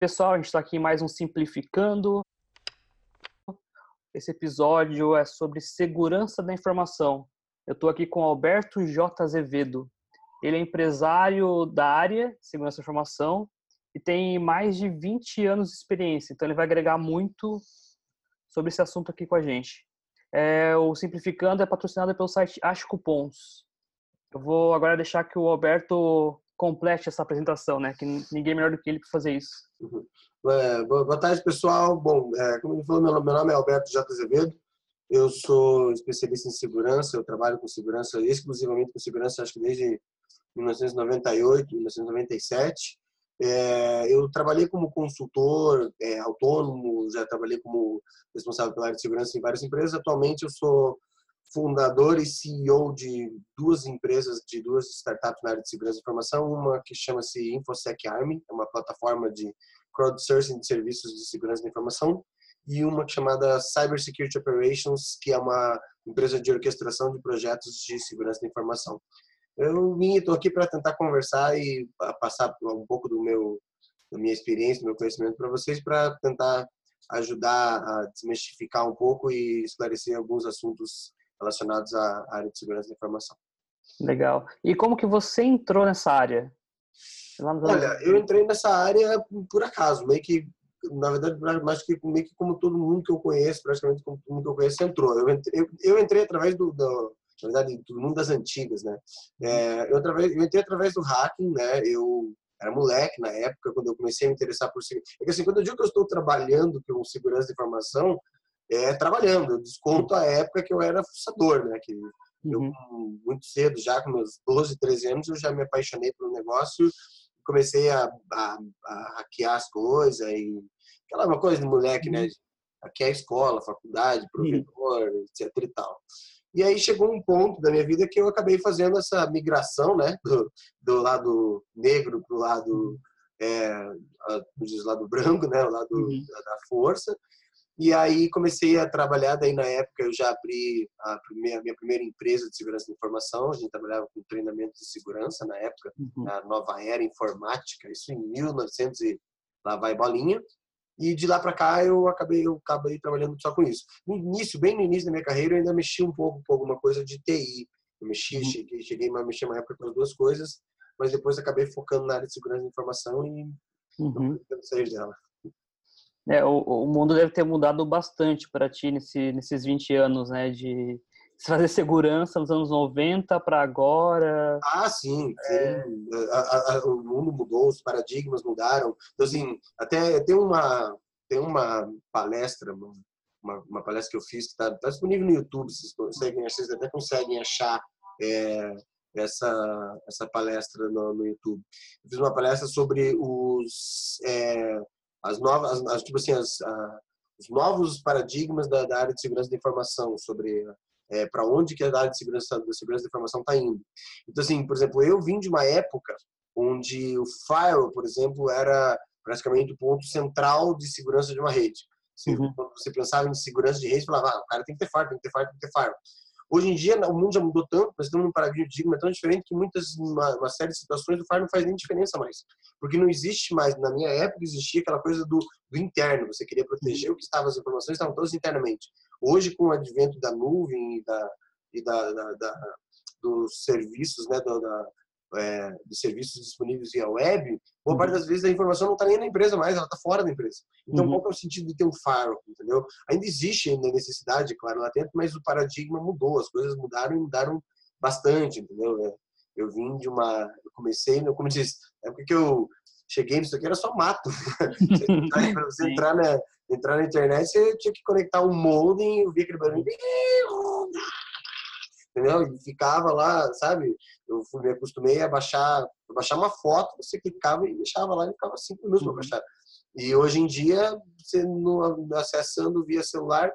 Pessoal, a gente está aqui mais um Simplificando. Esse episódio é sobre segurança da informação. Eu estou aqui com Alberto J. Azevedo. Ele é empresário da área segurança da informação e tem mais de 20 anos de experiência, então ele vai agregar muito sobre esse assunto aqui com a gente. É, o Simplificando é patrocinado pelo site Acho Cupons. Eu vou agora deixar que o Alberto complete essa apresentação, né? Que ninguém é melhor do que ele para fazer isso. Uhum. É, boa tarde, pessoal. Bom, é, como ele falou, meu, nome é Alberto J. Azevedo. Eu sou especialista em segurança. Eu trabalho com segurança, exclusivamente com segurança, acho que desde 1998, 1997. É, eu trabalhei como consultor é, autônomo, já trabalhei como responsável pela área de segurança em várias empresas. Atualmente eu sou fundador e CEO de duas empresas, de duas startups na área de segurança de informação. Uma que chama-se InfoSec Army, é uma plataforma de crowdsourcing de serviços de segurança da informação. E uma chamada Cyber Security Operations, que é uma empresa de orquestração de projetos de segurança da informação. Eu vim, estou aqui para tentar conversar e passar um pouco do meu, da minha experiência, do meu conhecimento para vocês, para tentar ajudar a desmistificar um pouco e esclarecer alguns assuntos relacionados à área de segurança da informação. Legal. E como que você entrou nessa área? Olha, eu entrei nessa área por acaso, meio que, na verdade, mais que meio que como todo mundo que eu conheço, praticamente como todo mundo que eu conheço entrou. Eu entrei, eu, eu entrei através do, do, na verdade, do mundo das antigas, né? É, eu, através, eu entrei através do hacking, né? Eu era moleque na época, quando eu comecei a me interessar por segurança. É que assim, quando eu digo que eu estou trabalhando com segurança de informação, é, trabalhando. Eu desconto a época que eu era fuçador, né? Que eu, uhum. muito cedo, já com meus 12, 13 anos, eu já me apaixonei pelo negócio comecei a, a, a hackear as coisas e aquela uma coisa de moleque, né? Uhum. Hackear a escola, faculdade, provedor, etc e tal. E aí chegou um ponto da minha vida que eu acabei fazendo essa migração, né? Do, do lado negro para o lado, é, do lado branco, né? O lado uhum. da força. E aí comecei a trabalhar, daí na época eu já abri a, primeira, minha primeira empresa de segurança de informação, a gente trabalhava com treinamento de segurança na época, uhum. na Nova Era Informática, isso em 1900 e lá vai bolinha. E de lá para cá eu acabei, eu acabei trabalhando só com isso. No início, bem no início da minha carreira, eu ainda mexi um pouco com alguma coisa de TI. Eu mexi, uhum. cheguei, cheguei a mexer uma época com as duas coisas, mas depois acabei focando na área de segurança de informação e uhum. não sair dela. É, o, o mundo deve ter mudado bastante para ti nesse, nesses 20 anos, né? De fazer segurança nos anos 90 para agora. Ah, sim. É... A, a, o mundo mudou, os paradigmas mudaram. Então, assim, até tem uma, tem uma palestra, uma, uma palestra que eu fiz que está tá disponível no YouTube, vocês, conseguem, vocês até conseguem achar é, essa, essa palestra no, no, YouTube. Eu fiz uma palestra sobre os... É, as novas, as, tipo assim, as, a, os novos paradigmas da, da, área de segurança da informação, sobre é, para onde que a área de segurança da segurança da informação está indo. Então, assim, por exemplo, eu vim de uma época onde o firewall, por exemplo, era praticamente o ponto central de segurança de uma rede. Assim, uhum. Quando você pensava em segurança de rede, você falava, ah, o cara tem que ter firewall, tem que ter firewall, tem que ter firewall. Hoje em dia, o mundo já mudou tanto, nós estamos num paradigma tão diferente que muitas, uma, uma série de situações, o FAR não faz nem diferença mais. Porque não existe mais, na minha época, existia aquela coisa do, do interno, você queria proteger o que estava, as informações estavam todas internamente. Hoje, com o advento da nuvem e, da, e da, da, da dos serviços, né, da, da é, dos serviços disponíveis via web, boa parte uhum. das vezes a informação não está nem na empresa mais, ela está fora da empresa. Então, uhum. qual é o sentido de ter um firewall, entendeu? Ainda existe ainda necessidade, claro, lá dentro, mas o paradigma mudou, as coisas mudaram e mudaram bastante, entendeu? É, eu vim de uma... Eu comecei, como eu disse, é porque que eu cheguei nisso aqui, era só mato. Para você entrar na, entrar na internet, você tinha que conectar um modem, eu vi aquele barulho entendeu? E ficava lá, sabe? Eu fui, me acostumei a baixar, a baixar uma foto, você clicava e deixava lá e ficava cinco minutos para uhum. baixar. E hoje em dia, você no, acessando via celular,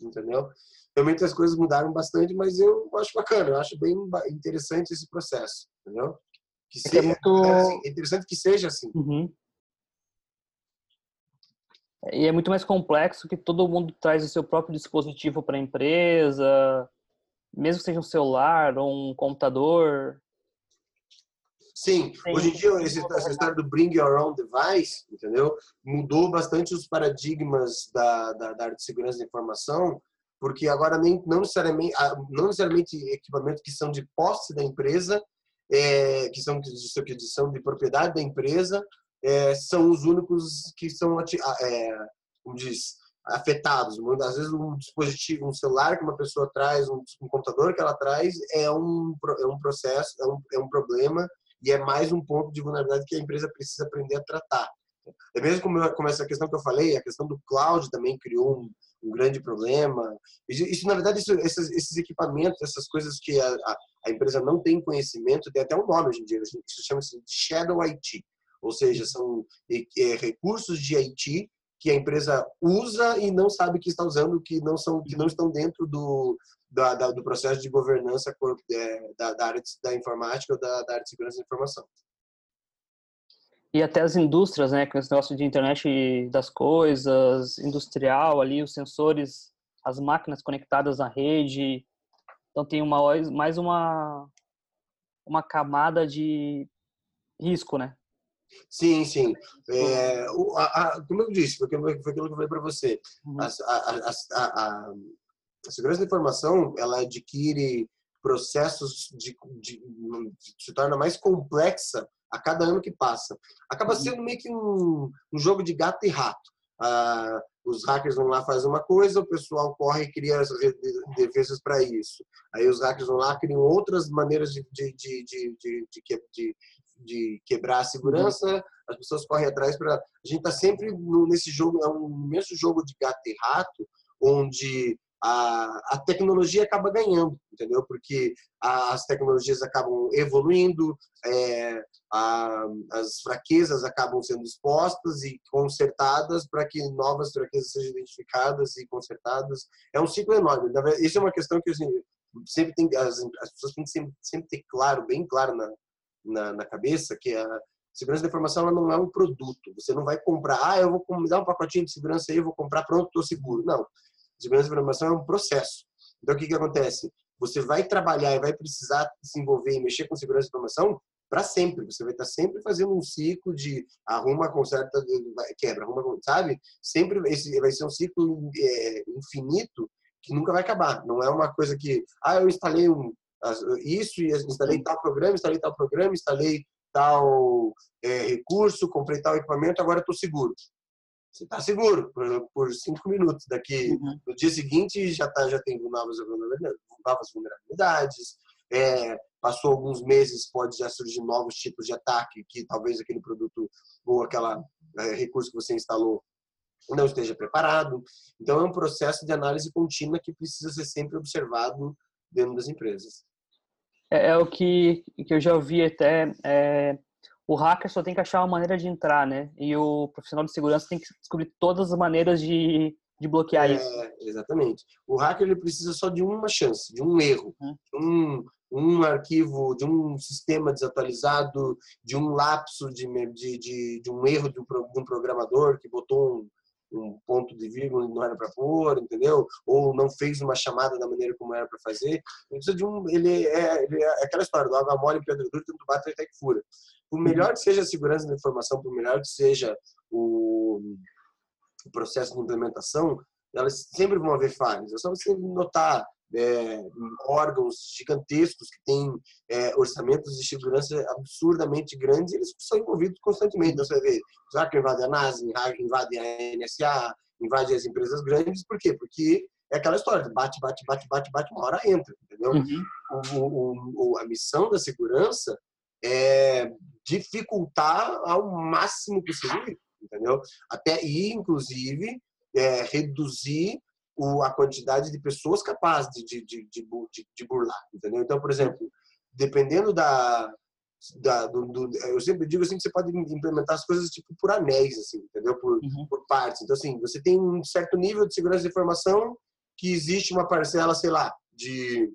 entendeu? Realmente as coisas mudaram bastante, mas eu acho bacana, eu acho bem interessante esse processo, entendeu? Que é seja, é, muito... é interessante que seja assim. Uhum. E é muito mais complexo que todo mundo traz o seu próprio dispositivo para a empresa, mesmo que seja um celular ou um computador. Sim. Sim. hoje em dia esse, essa história do bring your own device, entendeu? Mudou bastante os paradigmas da, da, da área de segurança da informação, porque agora nem, não, necessariamente, não necessariamente equipamentos que são de posse da empresa, é, que são de, que são de propriedade da empresa, é, são os únicos que são, é, como diz, afetados. Às vezes um dispositivo, um celular que uma pessoa traz, um, um computador que ela traz, é um, é um processo, é um, é um problema e é mais um ponto de vulnerabilidade que a empresa precisa aprender a tratar. É mesmo como, como essa questão que eu falei, a questão do cloud também criou um, um grande problema. Isso, na verdade, isso, esses, esses, equipamentos, essas coisas que a, a, a, empresa não tem conhecimento, tem até um nome hoje em dia, isso chama-se Shadow IT, ou seja, são é, recursos de IT que a empresa usa e não sabe que está usando, que não são, que não estão dentro do, da, da, do processo de governança é, da, da, área de, da informática ou da, da área de segurança da informação e até as indústrias, né, com esse negócio de internet das coisas, industrial ali, os sensores, as máquinas conectadas à rede. Então tem uma mais uma uma camada de risco, né? Sim, sim. É, o, a, a, como eu disse, foi aquilo, foi aquilo que eu falei para você. Uhum. A, a, segurança da informação, ela adquire processos de, de, de, se torna mais complexa a cada ano que passa. Acaba uhum. sendo meio que um, um jogo de gato e rato. Ah, os hackers vão lá fazer uma coisa, o pessoal corre e cria as defesas para isso. Aí os hackers vão lá criam outras maneiras de, de, de, de, de, quebrar a segurança, uhum. as pessoas correm atrás para. A gente está sempre nesse jogo, é um imenso jogo de gato e rato, onde a, a tecnologia acaba ganhando, entendeu? Porque as tecnologias acabam evoluindo, é, a, as fraquezas acabam sendo expostas e consertadas para que novas fraquezas sejam identificadas e consertadas. É um ciclo enorme. Isso é uma questão que assim, sempre tem as, as pessoas têm que sempre, sempre ter claro, bem claro na, na, na cabeça que a segurança da informação ela não é um produto. Você não vai comprar, ah, eu vou me dar um pacotinho de segurança aí, eu vou comprar, pronto, estou seguro. Não Segurança da informação é um processo. Então, o que, que acontece? Você vai trabalhar e vai precisar se envolver e mexer com segurança da informação para sempre. Você vai estar sempre fazendo um ciclo de arruma, conserta, quebra, arruma, sabe? Sempre esse vai ser um ciclo é, infinito que nunca vai acabar. Não é uma coisa que, ah, eu instalei um, isso e instalei tal programa, instalei tal programa, instalei tal é, recurso, comprei tal equipamento, agora estou seguro você está seguro por, por, cinco minutos. Daqui uhum. no dia seguinte já tá, já tem novas novas vulnerabilidades. É, passou alguns meses pode já surgir novos tipos de ataque que talvez aquele produto ou aquela é, recurso que você instalou não esteja preparado. Então é um processo de análise contínua que precisa ser sempre observado dentro das empresas. É, é o que, que eu já ouvi até é, o hacker só tem que achar uma maneira de entrar, né? E o profissional de segurança tem que descobrir todas as maneiras de, de bloquear é, isso. Exatamente. O hacker ele precisa só de uma chance, de um erro, uhum. um, um arquivo, de um sistema desatualizado, de um lapso de, de, de, de um erro de um, de um programador que botou um, um ponto de vírgula não era para pôr, entendeu? Ou não fez uma chamada da maneira como era para fazer. Precisa de um, ele é, ele é aquela história do água mole, pedra dura, tanto bate até que fura. Por melhor que seja a segurança da informação, por melhor que seja o, o processo de implementação, elas sempre vão haver falhas. É só você notar é, órgãos gigantescos que têm é, orçamentos de segurança absurdamente grandes, eles são envolvidos constantemente. Então, você vê, hackers invadem a NASA, invadem a NSA, invadem as empresas grandes, por quê? Porque é aquela história, bate, bate, bate, bate, bate, uma hora entra, entendeu? Uhum. O, o, a missão da segurança é dificultar ao máximo possível, entendeu? Até e inclusive é, reduzir o, a quantidade de pessoas capazes de, de, de, de, burlar, entendeu? Então, por exemplo, dependendo da, da do, do, eu sempre digo assim que você pode implementar as coisas tipo por anéis, assim, entendeu? Por, uhum. por partes. Então, assim, você tem um certo nível de segurança de informação que existe uma parcela, sei lá, de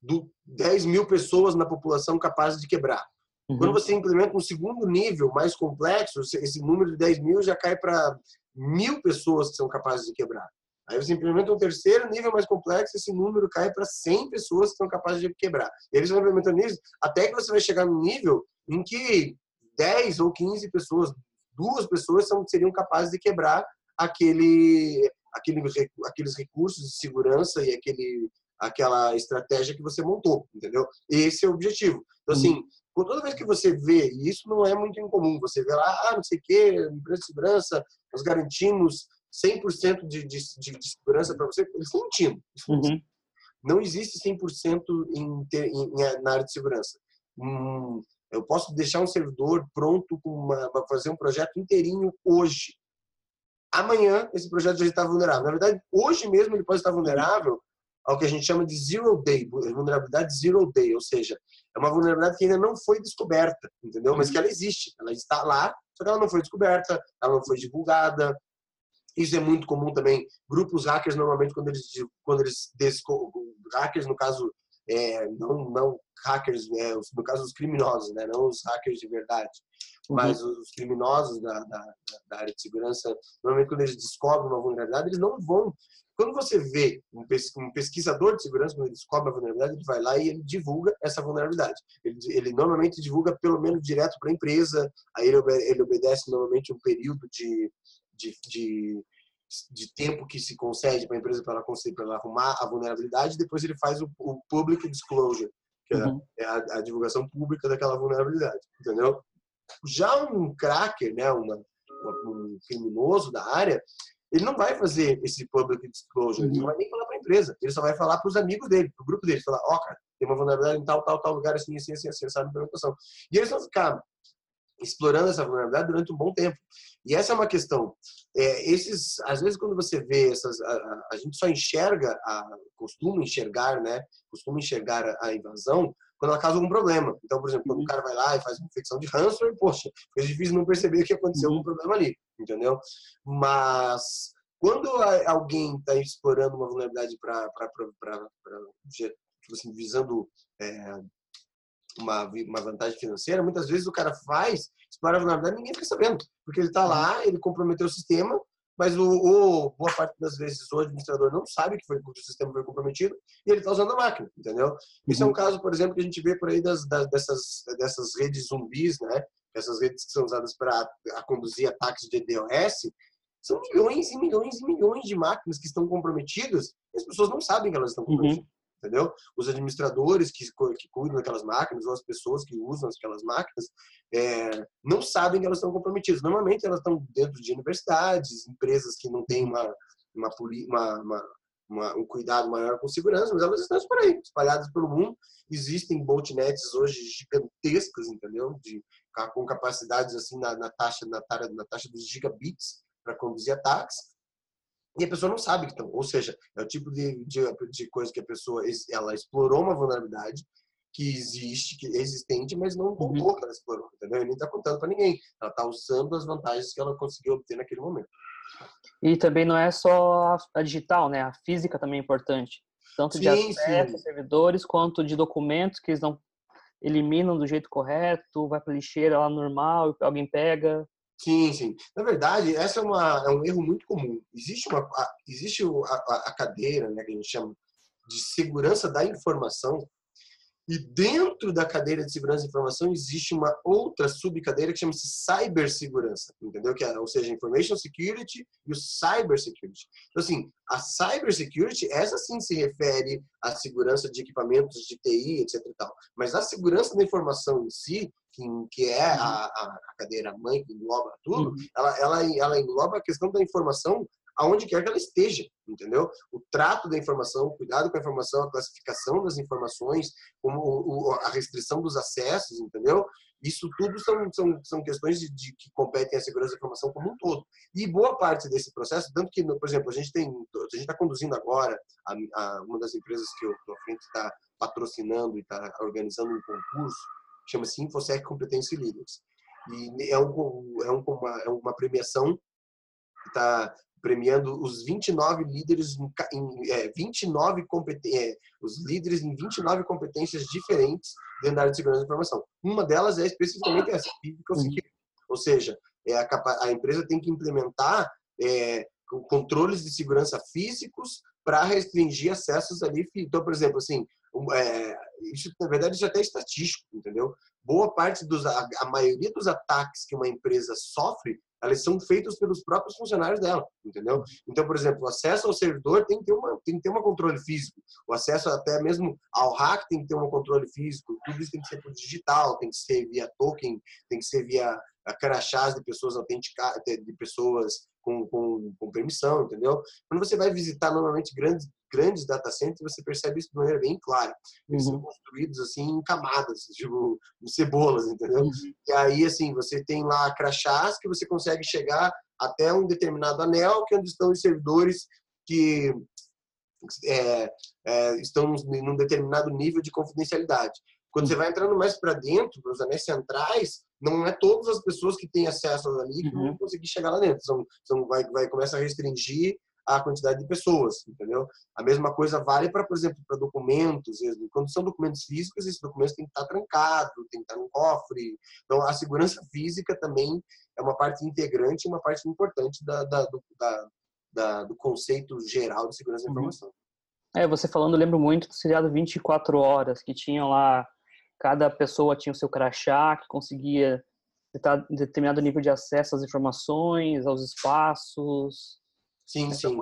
do 10 mil pessoas na população capazes de quebrar. Uhum. Quando você implementa um segundo nível mais complexo, esse número de 10 mil já cai para mil pessoas que são capazes de quebrar. Aí você implementa um terceiro nível mais complexo, esse número cai para 100 pessoas que são capazes de quebrar. E aí você vai implementando isso, até que você vai chegar no nível em que 10 ou 15 pessoas, duas pessoas são, seriam capazes de quebrar aquele, aquele, aqueles recursos de segurança e aquele, aquela estratégia que você montou, entendeu? Esse é o objetivo. Então, assim, uhum. Toda vez que você vê, e isso não é muito incomum, você vê lá, ah, não sei o quê, empresa de segurança, nós garantimos 100% de, de, de, segurança para você, eles estão mentindo. Uhum. Não existe 100% em, em, na área de segurança. Hum, eu posso deixar um servidor pronto para fazer um projeto inteirinho hoje. Amanhã, esse projeto já está vulnerável. Na verdade, hoje mesmo ele pode estar vulnerável ao que a gente chama de zero day, vulnerabilidade zero day, ou seja, é uma vulnerabilidade que ainda não foi descoberta, entendeu? Mas que ela existe, ela está lá, só que ela não foi descoberta, ela não foi divulgada, isso é muito comum também. Grupos hackers, normalmente, quando eles, quando eles hackers, no caso, é, não, não hackers, é, no caso, os criminosos, né? não os hackers de verdade, uhum. mas os criminosos da, da, da, área de segurança, normalmente, quando eles descobrem uma vulnerabilidade, eles não vão. Quando você vê um pesquisador de segurança, quando ele descobre a vulnerabilidade, ele vai lá e ele divulga essa vulnerabilidade. Ele, ele normalmente divulga pelo menos direto para a empresa, aí ele, ele obedece normalmente um período de de, de, de tempo que se concede para a empresa para ela conseguir para ela arrumar a vulnerabilidade, depois ele faz o, o public disclosure, que é uhum. é, a, a, divulgação pública daquela vulnerabilidade, entendeu? Já um cracker, né, uma, uma, um criminoso da área, ele não vai fazer esse public disclosure, ele não vai nem falar para a empresa, ele só vai falar para os amigos dele, para o grupo dele, falar, ó, oh, cara, tem uma vulnerabilidade em tal, tal, tal lugar, assim, assim, assim, assim, sabe, implementação. E eles vão ficar explorando essa vulnerabilidade durante um bom tempo. E essa é uma questão. É, esses, às vezes, quando você vê essas, a, a, gente só enxerga, a, costuma enxergar, né? Costuma enxergar a, a invasão quando ela causa algum problema. Então, por exemplo, quando o uhum. cara vai lá e faz uma infecção de ransomware, poxa, é difícil não perceber que aconteceu algum uhum. problema ali, entendeu? Mas quando alguém está explorando uma vulnerabilidade para, tipo assim, visando é, uma, uma vantagem financeira, muitas vezes o cara faz, explora a vulnerabilidade ninguém fica sabendo. Porque ele está lá, ele comprometeu o sistema, mas o, o, boa parte das vezes o administrador não sabe que, foi, que o sistema foi comprometido e ele está usando a máquina, entendeu? Isso é um uhum. caso, por exemplo, que a gente vê por aí das, das dessas, dessas redes zumbis, né? Essas redes que são usadas para conduzir ataques de DOS, são milhões e milhões e milhões de máquinas que estão comprometidas e as pessoas não sabem que elas estão uhum. comprometidas. Uhum entendeu? Os administradores que, que cuidam daquelas máquinas ou as pessoas que usam aquelas máquinas é, não sabem que elas estão comprometidas. Normalmente elas estão dentro de universidades, empresas que não têm uma, uma, uma, uma, um cuidado maior com segurança, mas elas estão por aí, espalhadas pelo mundo. Existem botnets hoje gigantescas, entendeu? De, com capacidades assim na, na taxa na, na taxa dos gigabits para conduzir ataques e a pessoa não sabe que estão. Ou seja, é o tipo de, de, de, coisa que a pessoa ela explorou uma vulnerabilidade que existe, que é existente, mas não contou uhum. que ela explorou, entendeu? E nem está contando para ninguém. Ela está usando as vantagens que ela conseguiu obter naquele momento. E também não é só a digital, né? A física também é importante. Tanto de sim, acesso sim. servidores, quanto de documentos que eles não eliminam do jeito correto, vai para lixeira lá normal, alguém pega. Sim, sim. Na verdade, essa é, uma, é um erro muito comum. Existe, uma, existe a, a cadeira, né, que a gente chama de segurança da informação, e dentro da cadeira de segurança da informação existe uma outra subcadeira que chama-se cibersegurança, entendeu? Que é, ou seja, information security e o cybersecurity. Então assim, a cybersecurity, essa sim se refere à segurança de equipamentos de TI, etc e tal. Mas a segurança da informação em si, que, que é a, a cadeira mãe que engloba tudo, uhum. ela, ela, ela engloba a questão da informação aonde quer que ela esteja, entendeu? O trato da informação, o cuidado com a informação, a classificação das informações, como a restrição dos acessos, entendeu? Isso tudo são, são, são questões de, de, que competem à segurança da informação como um todo. E boa parte desse processo, tanto que, por exemplo, a gente tem, a gente está conduzindo agora, a, a, uma das empresas que eu estou à frente está patrocinando e está organizando um concurso, chama-se InfoSec Competência Leaders. E é, um, é, um, uma, é uma premiação está premiando os 29 líderes em, é, 29 é, os líderes em 29 competências diferentes dentro da área de segurança da informação. Uma delas é especificamente essa, physical security. Ou seja, é a, a, empresa tem que implementar é, controles de segurança físicos para restringir acessos ali. Então, por exemplo, assim, é, isso na verdade isso é até estatístico, entendeu? Boa parte dos, a, a maioria dos ataques que uma empresa sofre elas são feitas pelos próprios funcionários dela, entendeu? Então, por exemplo, o acesso ao servidor tem que ter uma tem que ter um controle físico, o acesso até mesmo ao hack tem que ter um controle físico, tudo isso tem que ser por digital, tem que ser via token, tem que ser via crachás de pessoas autenticadas, de pessoas com, com, com, permissão, entendeu? Quando você vai visitar normalmente grandes grandes data centers, você percebe isso de maneira bem clara. Eles uhum. são construídos assim em camadas, tipo cebolas, entendeu? Uhum. E aí assim você tem lá crachás que você consegue chegar até um determinado anel, que é onde estão os servidores que é, é, estão num determinado nível de confidencialidade. Quando você vai entrando mais para dentro, para os anéis centrais, não é todas as pessoas que têm acesso ali que uhum. vão conseguir chegar lá dentro. São, são, vai, vai começar a restringir a quantidade de pessoas, entendeu? A mesma coisa vale para, por exemplo, para documentos. Quando são documentos físicos, esses documentos têm que estar trancados, tem que estar num cofre. Então, a segurança física também é uma parte integrante, uma parte importante da, da, do, da, da, do conceito geral de segurança da uhum. informação. É, você falando, eu lembro muito do seriado 24 Horas, que tinha lá cada pessoa tinha o seu crachá, que conseguia determinado nível de acesso às informações, aos espaços. Sim, sim.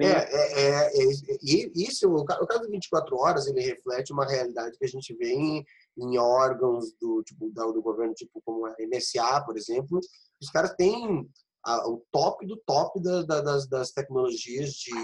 É, é, é, é, isso, o caso 24 horas, ele reflete uma realidade que a gente vê em, em órgãos do, tipo, do governo, tipo como a NSA, por exemplo. Os caras têm a, o top do top da, da, das, das tecnologias de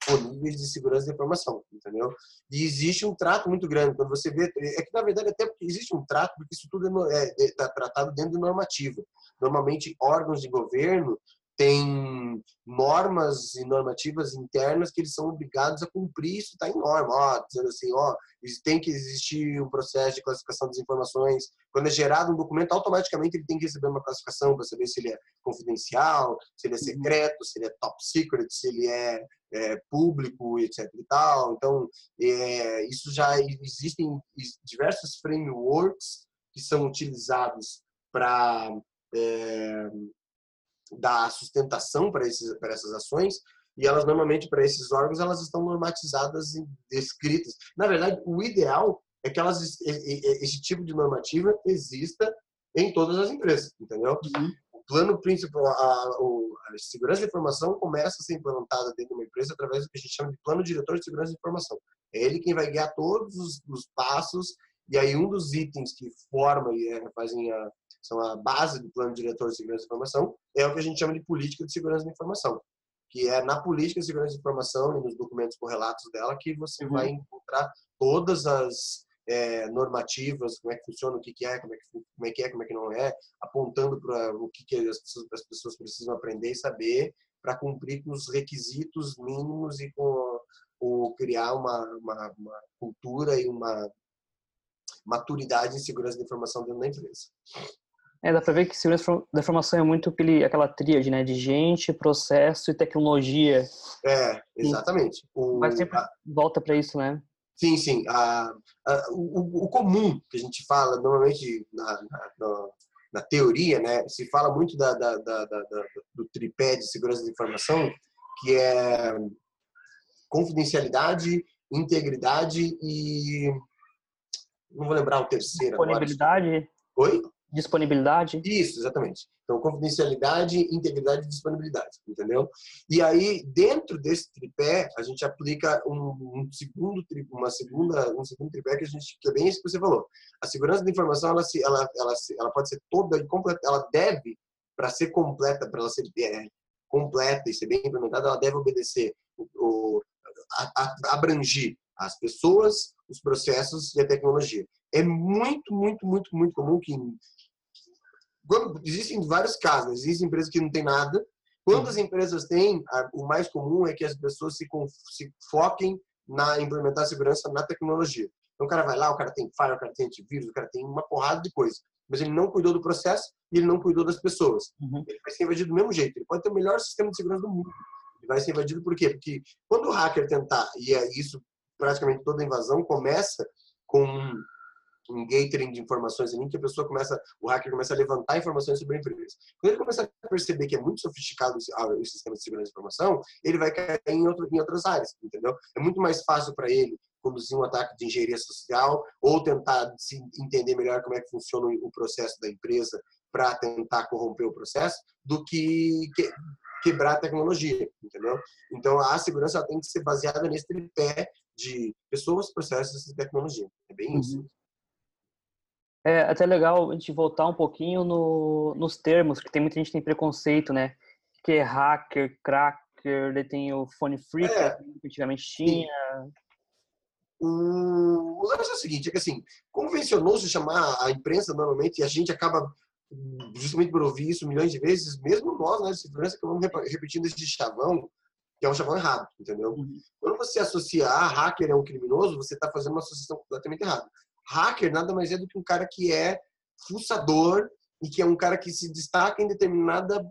disponíveis de segurança da informação, entendeu? E existe um trato muito grande. Quando você vê, é que na verdade até porque existe um trato, porque isso tudo é, é, é tá tratado dentro de normativa. Normalmente órgãos de governo tem normas e normativas internas que eles são obrigados a cumprir, isso está em norma, ó, dizendo assim, ó, tem que existir um processo de classificação das informações. Quando é gerado um documento, automaticamente ele tem que receber uma classificação para saber se ele é confidencial, se ele é uhum. secreto, se ele é top secret, se ele é, é público, etc. E tal. Então, é, isso já existem diversos frameworks que são utilizados para é, dar sustentação para essas ações e elas normalmente para esses órgãos elas estão normatizadas e descritas. Na verdade, o ideal é que elas esse tipo de normativa exista em todas as empresas, entendeu? Uhum. O plano principal, a, a, segurança de informação começa a ser implantada dentro de uma empresa através do que a gente chama de plano diretor de segurança de informação. É ele quem vai guiar todos os, os passos e aí um dos itens que forma e é, fazem a, são a base do plano diretor de segurança da informação, é o que a gente chama de política de segurança da informação, que é na política de segurança da informação e nos documentos correlatos dela que você uhum. vai encontrar todas as é, normativas, como é que funciona, o que, que é, como é que, como é que é, como é que não é, apontando para o que, que as, pessoas, as pessoas precisam aprender e saber para cumprir com os requisitos mínimos e com o criar uma, uma, uma cultura e uma maturidade em segurança da informação dentro da empresa. É, dá para ver que segurança da informação é muito aquele, aquela tríade, né? De gente, processo e tecnologia. É, exatamente. O, Mas sempre a, volta para isso, né? Sim, sim. A, a, o, o, comum que a gente fala, normalmente na, na, na, teoria, né? Se fala muito da, da, da, do tripé de segurança da informação, que é confidencialidade, integridade e... Não vou lembrar o terceiro Disponibilidade. Agora. Oi? Disponibilidade? Isso, exatamente. Então, confidencialidade, integridade e disponibilidade, entendeu? E aí, dentro desse tripé, a gente aplica um, um segundo uma segunda, um segundo tripé que a gente que é bem isso que você falou. A segurança da informação, ela se, ela, ela, ela pode ser toda e completa, ela deve para ser completa, para ela ser é, completa e ser bem implementada, ela deve obedecer o, o a, a, abrangir as pessoas, os processos e a tecnologia. É muito, muito, muito, muito comum que quando, existem vários casos, existem empresas que não têm nada. Quando as empresas têm, o mais comum é que as pessoas se, se foquem na implementar segurança na tecnologia. Então o cara vai lá, o cara tem firewall, o cara tem antivírus, o cara tem uma porrada de coisa. Mas ele não cuidou do processo e ele não cuidou das pessoas. Uhum. Ele vai ser invadido do mesmo jeito. Ele pode ter o melhor sistema de segurança do mundo. Ele vai ser invadido por quê? Porque quando o hacker tentar, e é isso praticamente toda invasão começa com um gathering de informações ali, que a pessoa começa, o hacker começa a levantar informações sobre a empresa. Quando ele começa a perceber que é muito sofisticado o sistema de segurança de informação, ele vai cair em, outro, em outras áreas, entendeu? É muito mais fácil para ele conduzir um ataque de engenharia social ou tentar se entender melhor como é que funciona o processo da empresa para tentar corromper o processo do que, que quebrar a tecnologia, entendeu? Então a segurança tem que ser baseada nesse tripé de pessoas, processos e tecnologia. É bem isso. É até legal a gente voltar um pouquinho no, nos termos, que tem muita gente que tem preconceito, né? Que é hacker, cracker, ele tem o phone freak, é. que antigamente tinha. O, o lance é o seguinte, é que assim, convencionou-se chamar a imprensa normalmente, e a gente acaba justamente por ouvir isso milhões de vezes, mesmo nós, né, de segurança, que vamos repetindo esse chavão, que é um chavão errado, entendeu? Uhum. Quando você associar hacker a um criminoso, você está fazendo uma associação completamente errada. Hacker nada mais é do que um cara que é fuçador e que é um cara que se destaca em determinada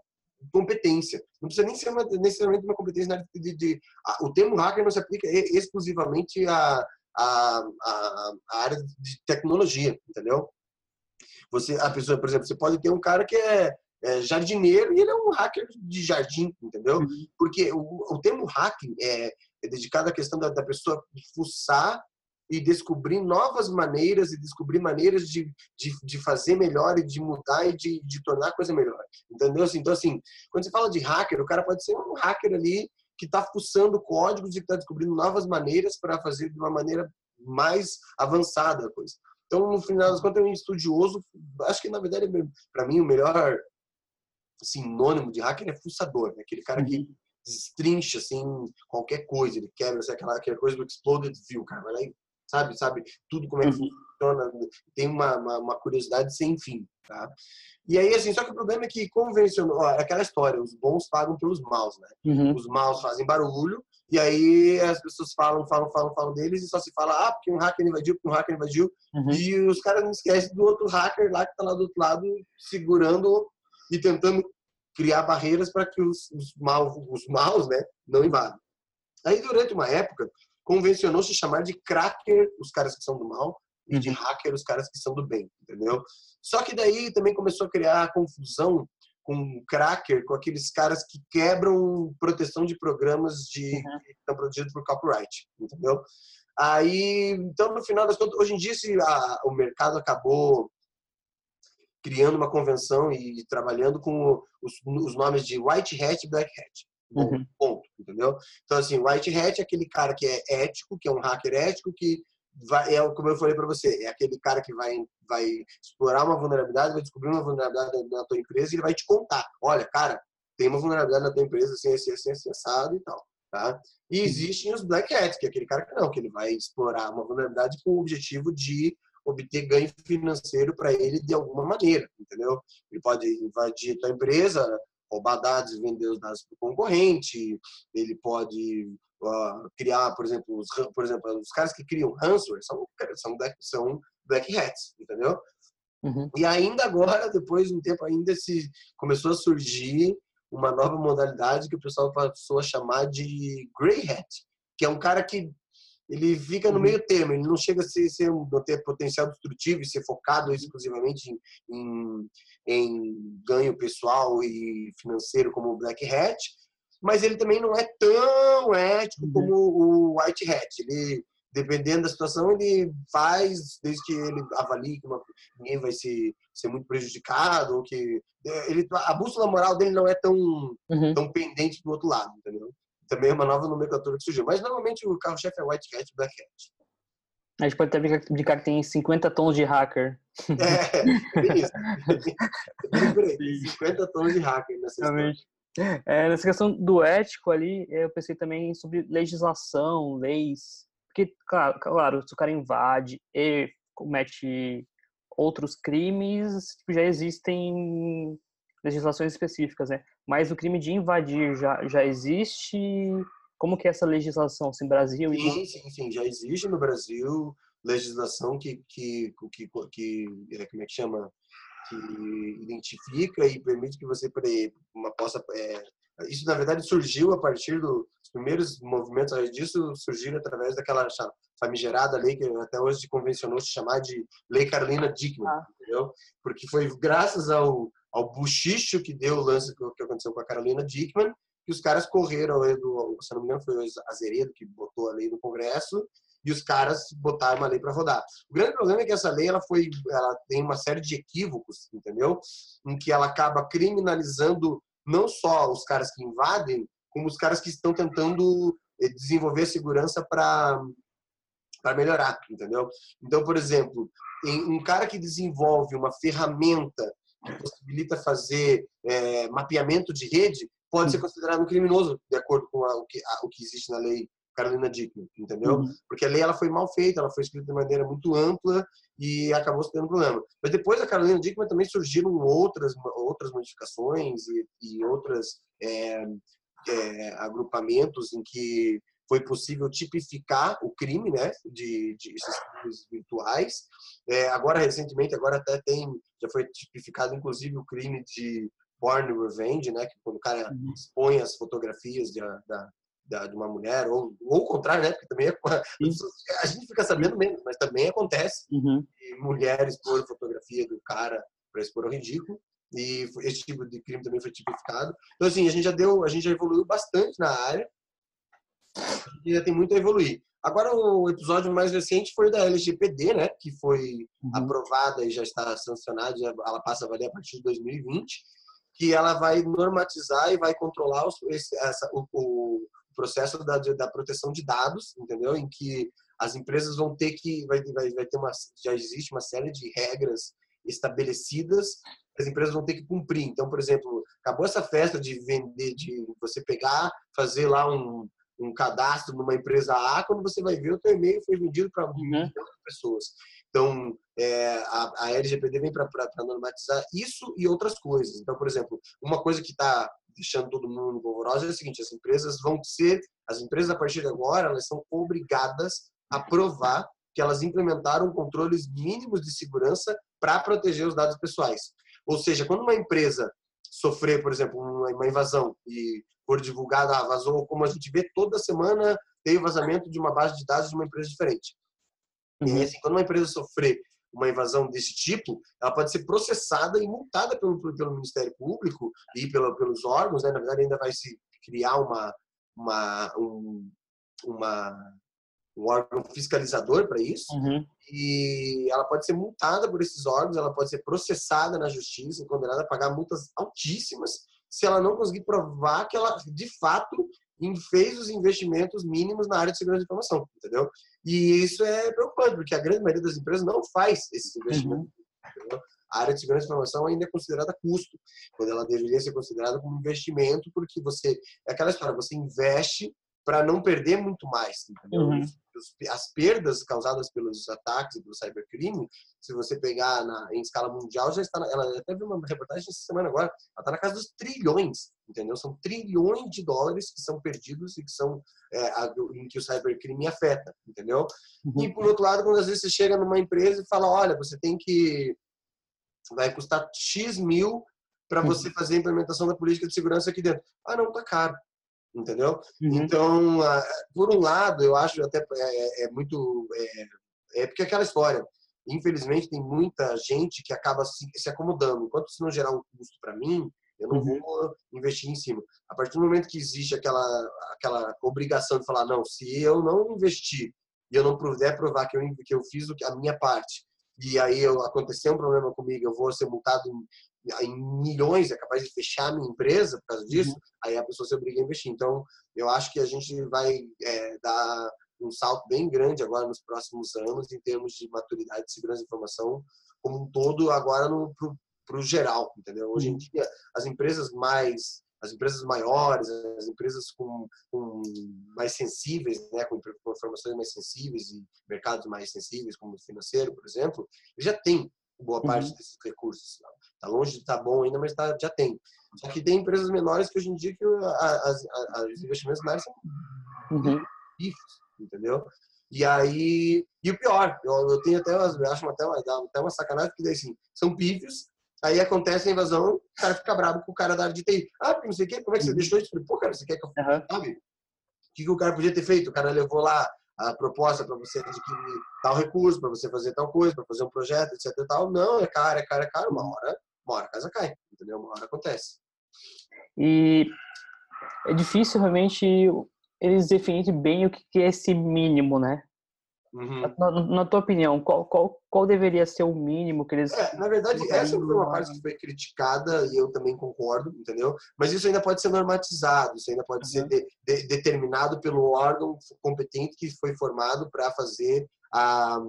competência. Não precisa nem ser uma, necessariamente uma competência na área de, de, a, o termo hacker não se aplica exclusivamente à, à, à, à área de tecnologia, entendeu? Você, a pessoa, por exemplo, você pode ter um cara que é, é jardineiro e ele é um hacker de jardim, entendeu? Uhum. Porque o, o termo hacking é, é dedicado à questão da, da pessoa fuçar e descobrir novas maneiras e descobrir maneiras de, de, de fazer melhor e de mudar e de, de tornar a coisa melhor. Entendeu? Então, assim, quando você fala de hacker, o cara pode ser um hacker ali que está fuçando códigos e está descobrindo novas maneiras para fazer de uma maneira mais avançada a coisa. Então, no final das contas, é um estudioso. Acho que, na verdade, para mim, o melhor sinônimo de hacker é fuçador, né? aquele cara que uhum. destrincha assim, qualquer coisa, ele quebra assim, aquela, aquela coisa do exploded view, cara, vai lá e sabe, sabe tudo como é que uhum. funciona, tem uma, uma, uma, curiosidade sem fim, tá? E aí, assim, só que o problema é que convencionou, ó, é aquela história, os bons pagam pelos maus, né? Uhum. Os maus fazem barulho, e aí as pessoas falam, falam, falam, falam deles e só se fala, ah, porque um hacker invadiu, porque um hacker invadiu. Uhum. E os caras não esquecem do outro hacker lá que tá lá do outro lado segurando e tentando criar barreiras para que os, os, maus, os maus, né, não invadam. Aí durante uma época convencionou se chamar de cracker os caras que são do mal e de uhum. hacker os caras que são do bem, entendeu? Só que daí também começou a criar confusão com cracker, com aqueles caras que quebram proteção de programas de uhum. que estão produzidos por copyright, entendeu? Aí, então, no final das contas, hoje em dia, se a, o mercado acabou criando uma convenção e trabalhando com os, os nomes de white hat e black hat. Uhum. ponto, entendeu? Então, assim, white hat é aquele cara que é ético, que é um hacker ético, que vai, é como eu falei para você, é aquele cara que vai, vai explorar uma vulnerabilidade, vai descobrir uma vulnerabilidade na tua empresa e ele vai te contar. Olha, cara, tem uma vulnerabilidade na tua empresa, assim, assim, assim, assim assado e tal. Tá? E uhum. existem os black hats, que é aquele cara que não, que ele vai explorar uma vulnerabilidade com o objetivo de obter ganho financeiro para ele de alguma maneira, entendeu? Ele pode invadir tua empresa, roubar dados e vender os dados para o concorrente, ele pode uh, criar, por exemplo, os, por exemplo, os caras que criam ransomware são, são, black, são black hats, entendeu? Uhum. E ainda agora, depois de um tempo, ainda se começou a surgir uma nova modalidade que o pessoal passou a chamar de grey hat, que é um cara que ele fica no uhum. meio termo, ele não chega a ser, ser não ter potencial destrutivo e ser focado exclusivamente em, em, em ganho pessoal e financeiro como o Black Hat, mas ele também não é tão ético uhum. como o White Hat. Ele, dependendo da situação, ele faz, desde que ele avalie que uma, ninguém vai ser, ser muito prejudicado, ou que ele, a bússola moral dele não é tão, uhum. tão pendente do outro lado, entendeu? Também é uma nova nomenclatura que surgiu. Mas normalmente o carro-chefe é White Hat e Black Hat. A gente pode até brincar que tem 50 tons de hacker. É, é isso. 50 tons de hacker nessa Realmente. É, nessa questão do ético ali, eu pensei também sobre legislação, leis. Porque, claro, claro se o cara invade e comete outros crimes, tipo, já existem legislações específicas, né? Mas o crime de invadir já, já existe como que é essa legislação, assim, Brasil? Sim, sim, sim, já existe no Brasil legislação que, que, que, que é, como é que chama? Que identifica e permite que você uma, possa... É, isso, na verdade, surgiu a partir do Os primeiros movimentos disso surgiram através daquela famigerada lei que até hoje se convencionou se chamar de Lei Carolina Dickmann, ah. entendeu? Porque foi graças ao, ao buchicho que deu o lance que aconteceu com a Carolina Dickmann que os caras correram, do, se não me engano foi o Azeredo que botou a lei no Congresso, e os caras botaram uma lei para rodar. O grande problema é que essa lei ela foi, ela tem uma série de equívocos, entendeu? Em que ela acaba criminalizando não só os caras que invadem, como os caras que estão tentando eh, desenvolver segurança para para melhorar, entendeu? Então, por exemplo, um cara que desenvolve uma ferramenta que possibilita fazer é, mapeamento de rede pode ser considerado um criminoso de acordo com a, o, que, a, o que existe na lei Carolina Dickman, entendeu? Uhum. Porque a lei ela foi mal feita, ela foi escrita de maneira muito ampla e acabou tendo problema. Mas depois da Carolina Dickman também surgiram outras outras modificações e, e outras é, é, agrupamentos em que foi possível tipificar o crime, né, de, de esses crimes virtuais. É, agora recentemente, agora até tem, já foi tipificado inclusive o crime de porn revenge, né, que quando o cara uhum. expõe as fotografias de, da, da, de uma mulher, ou, ou o contrário, né? Porque também é, a gente fica sabendo menos, mas também acontece. Uhum. mulheres expor fotografia do cara para expor o ridículo. E esse tipo de crime também foi tipificado. Então, assim, a gente já deu, a gente já evoluiu bastante na área. Ainda tem muito a evoluir. Agora, o episódio mais recente foi da LGPD, né? Que foi uhum. aprovada e já está sancionada. Ela passa a valer a partir de 2020 que ela vai normatizar e vai controlar os, esse, essa, o, o, processo da, da proteção de dados, entendeu? Em que as empresas vão ter que vai, vai, vai ter uma já existe uma série de regras estabelecidas as empresas vão ter que cumprir. Então, por exemplo, acabou essa festa de vender, de você pegar, fazer lá um, um cadastro numa empresa A, quando você vai ver o teu e-mail foi vendido para um uhum. milhão de pessoas. Então, é, a, a LGPD vem para normatizar isso e outras coisas. Então, por exemplo, uma coisa que está deixando todo mundo polvorosa é o seguinte: as empresas vão ser, as empresas a partir de agora, elas são obrigadas a provar que elas implementaram controles mínimos de segurança para proteger os dados pessoais. Ou seja, quando uma empresa sofrer, por exemplo, uma, invasão e for divulgada, ah, vazou, como a gente vê toda semana, tem vazamento de uma base de dados de uma empresa diferente. Uhum. E assim, quando uma empresa sofrer uma invasão desse tipo, ela pode ser processada e multada pelo, pelo Ministério Público e pelo, pelos órgãos, né? na verdade ainda vai se criar uma, uma, um, uma, um órgão fiscalizador para isso, uhum. e ela pode ser multada por esses órgãos, ela pode ser processada na justiça e condenada a pagar multas altíssimas se ela não conseguir provar que ela, de fato, fez os investimentos mínimos na área de segurança de informação, entendeu? E isso é preocupante, porque a grande maioria das empresas não faz esses investimentos. Uhum. A área de segurança de informação ainda é considerada custo, quando ela deveria ser considerada como investimento, porque você é aquela história, você investe para não perder muito mais, entendeu? Uhum. As perdas causadas pelos ataques e pelo cybercrime, se você pegar na, em escala mundial, já está. Na, ela até viu uma reportagem essa semana agora, ela está na casa dos trilhões, entendeu? São trilhões de dólares que são perdidos e que são é, a, em que o cybercrime afeta, entendeu? Uhum. E por outro lado, quando às vezes você chega numa empresa e fala, olha, você tem que vai custar x mil para você fazer a implementação da política de segurança aqui dentro. Ah, não, tá caro entendeu? Uhum. Então, por um lado, eu acho até é, é muito é, é, porque aquela história. Infelizmente, tem muita gente que acaba se, se acomodando. Enquanto isso não gerar um custo para mim, eu não uhum. vou investir em cima. A partir do momento que existe aquela aquela obrigação de falar não, se eu não investir e eu não puder provar que eu que eu fiz a minha parte e aí eu, acontecer um problema comigo, eu vou ser multado em milhões, é capaz de fechar a minha empresa por causa disso, uhum. aí a pessoa se obriga a investir. Então, eu acho que a gente vai é, dar um salto bem grande agora nos próximos anos em termos de maturidade de segurança de informação como um todo agora para o geral, entendeu? Hoje em uhum. dia, as empresas mais as empresas maiores, as empresas com, com mais sensíveis, né, com, com informações mais sensíveis e mercados mais sensíveis, como o financeiro, por exemplo, já tem boa parte uhum. desses recursos. Está longe de estar tá bom ainda, mas tá, já tem. Só que tem empresas menores que hoje em dia que os investimentos menores são uhum. entendeu? E aí, e o pior, eu, eu tenho até, eu acho até uma, até uma sacanagem, porque daí assim, são pífios, aí acontece a invasão, o cara fica bravo com o cara da área de TI. Ah, porque não sei o quê, como é que você uhum. deixou isso? Pô, cara, você quer que eu uhum. sabe? que, que o cara podia ter feito? O cara levou lá a proposta para você adquirir tal recurso, para você fazer tal coisa, para fazer um projeto, etc. Tal. Não, é caro, é caro, é caro. Uma hora, uma hora a casa cai, entendeu? Uma hora acontece. E é difícil realmente eles definirem bem o que é esse mínimo, né? Uhum. Na, na, tua opinião, qual, qual, qual deveria ser o mínimo que eles. É, na verdade, essa foi uma parte que foi criticada e eu também concordo, entendeu? Mas isso ainda pode ser normatizado, isso ainda pode uhum. ser de, de, determinado pelo órgão competente que foi formado para fazer a,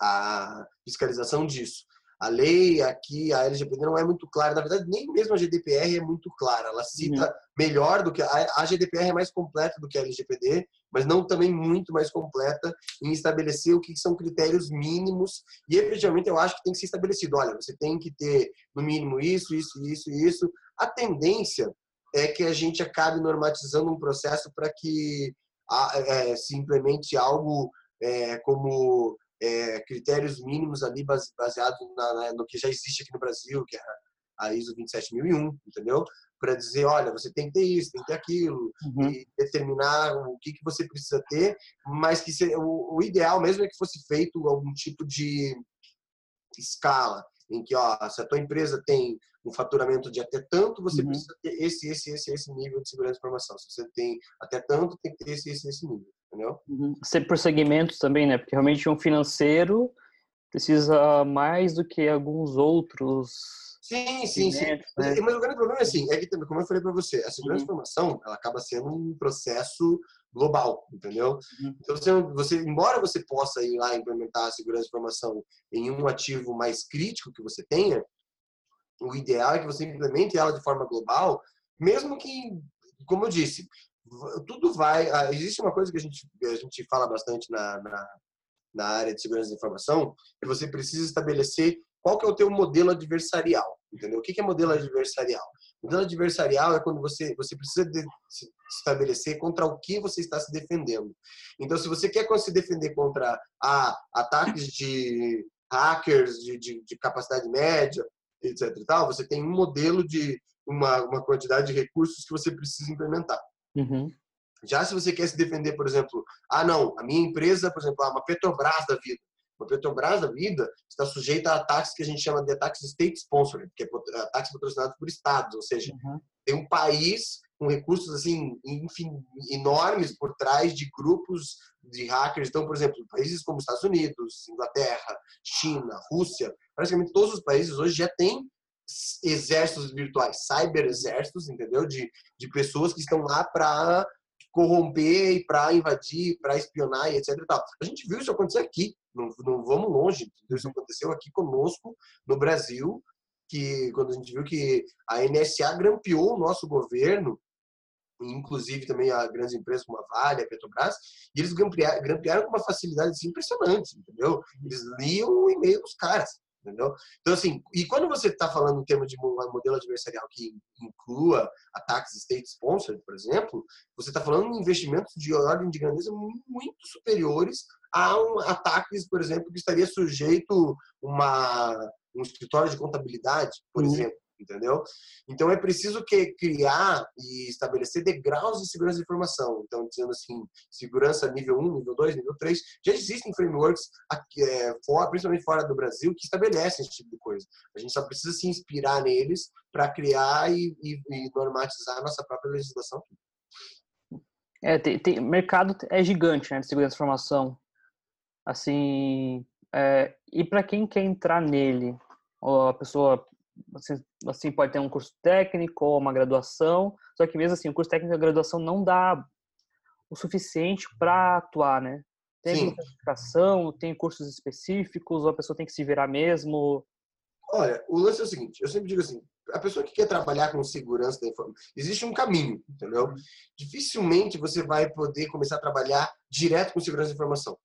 a fiscalização disso. A lei aqui, a LGPD não é muito clara, na verdade, nem mesmo a GDPR é muito clara. Ela cita uhum. melhor do que. A, a GDPR é mais completa do que a LGPD, mas não também muito mais completa em estabelecer o que são critérios mínimos. E efetivamente eu acho que tem que ser estabelecido: olha, você tem que ter no mínimo isso, isso, isso isso. A tendência é que a gente acabe normatizando um processo para que é, se implemente algo é, como é, critérios mínimos ali baseado na, na, no que já existe aqui no Brasil, que é a ISO 27001, entendeu? Para dizer, olha, você tem que ter isso, tem que ter aquilo, uhum. e determinar o que, que você precisa ter, mas que se, o, o ideal mesmo é que fosse feito algum tipo de escala, em que, ó, se a tua empresa tem um faturamento de até tanto, você uhum. precisa ter esse, esse, esse, esse nível de segurança de informação. Se você tem até tanto, tem que ter esse, esse, esse nível entendeu? Uhum. Ser por segmentos também, né? Porque realmente um financeiro precisa mais do que alguns outros. Sim, sim, sim. Né? Mas, mas, o grande problema é assim, é que, como eu falei para você, a segurança uhum. de informação, ela acaba sendo um processo global, entendeu? Uhum. Então, você, você, embora você possa ir lá implementar a segurança de informação em um ativo mais crítico que você tenha, o ideal é que você implemente ela de forma global, mesmo que, como eu disse, tudo vai. Ah, existe uma coisa que a gente, a gente fala bastante na, na, na área de segurança da informação, que você precisa estabelecer qual que é o teu modelo adversarial, entendeu? O que é modelo adversarial? Modelo adversarial é quando você, você precisa de, se estabelecer contra o que você está se defendendo. Então, se você quer se defender contra ah, ataques de hackers de, de, de, capacidade média, etc. E tal, você tem um modelo de uma, uma quantidade de recursos que você precisa implementar. Uhum. Já se você quer se defender, por exemplo, ah, não, a minha empresa, por exemplo, ah, uma Petrobras da vida. Uma Petrobras da vida está sujeita a ataques que a gente chama de ataques state sponsored, que é ataques patrocinados por estados, ou seja, uhum. tem um país com recursos assim, enfim, enormes por trás de grupos de hackers. Então, por exemplo, países como Estados Unidos, Inglaterra, China, Rússia, praticamente todos os países hoje já têm exércitos virtuais, cyber exércitos, entendeu? De, de pessoas que estão lá para corromper e para invadir, para espionar e etc. E. A gente viu isso acontecer aqui, não, não vamos longe. Isso aconteceu aqui conosco no Brasil, que quando a gente viu que a NSA grampeou o nosso governo, inclusive também a grandes empresas como a Vale, a Petrobras, e eles grampearam, grampearam com uma facilidade assim, impressionante, entendeu? Eles liam o e-mail dos caras entendeu? Então, assim, e quando você está falando em termos de modelo adversarial que inclua ataques state-sponsored, por exemplo, você está falando em investimentos de ordem de grandeza muito superiores a um, ataques, por exemplo, que estaria sujeito uma um escritório de contabilidade, por uhum. exemplo entendeu? Então é preciso que criar e estabelecer degraus de segurança de informação. Então, dizendo assim, segurança nível 1, nível 2, nível 3, já existem frameworks, aqui, é, fora, principalmente fora do Brasil, que estabelecem esse tipo de coisa. A gente só precisa se inspirar neles para criar e, e, e, normatizar a nossa própria legislação. É, tem, tem, mercado é gigante, né, de segurança de informação. Assim, é, e para quem quer entrar nele, a pessoa você assim pode ter um curso técnico ou uma graduação, só que mesmo assim o curso técnico e a graduação não dá o suficiente para atuar, né? Tem certificação, tem cursos específicos, ou a pessoa tem que se virar mesmo? Olha, o lance é o seguinte, eu sempre digo assim, a pessoa que quer trabalhar com segurança da informação, existe um caminho, entendeu? Uhum. Dificilmente você vai poder começar a trabalhar direto com segurança da informação.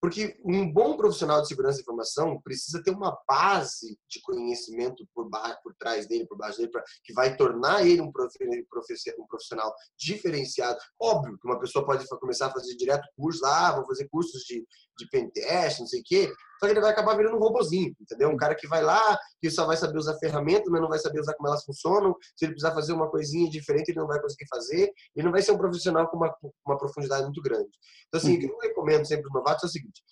Porque um bom profissional de segurança da informação precisa ter uma base de conhecimento por, baixo, por trás dele, por baixo dele, pra, que vai tornar ele um profissional diferenciado. Óbvio que uma pessoa pode começar a fazer direto curso, ah, vou fazer cursos de, de pentest, não sei o quê, só que ele vai acabar virando um robozinho, entendeu? Um cara que vai lá, que só vai saber usar ferramentas, mas não vai saber usar como elas funcionam. Se ele precisar fazer uma coisinha diferente, ele não vai conseguir fazer. Ele não vai ser um profissional com uma, uma profundidade muito grande. Então, assim, o que eu recomendo sempre os novatos é o seguinte: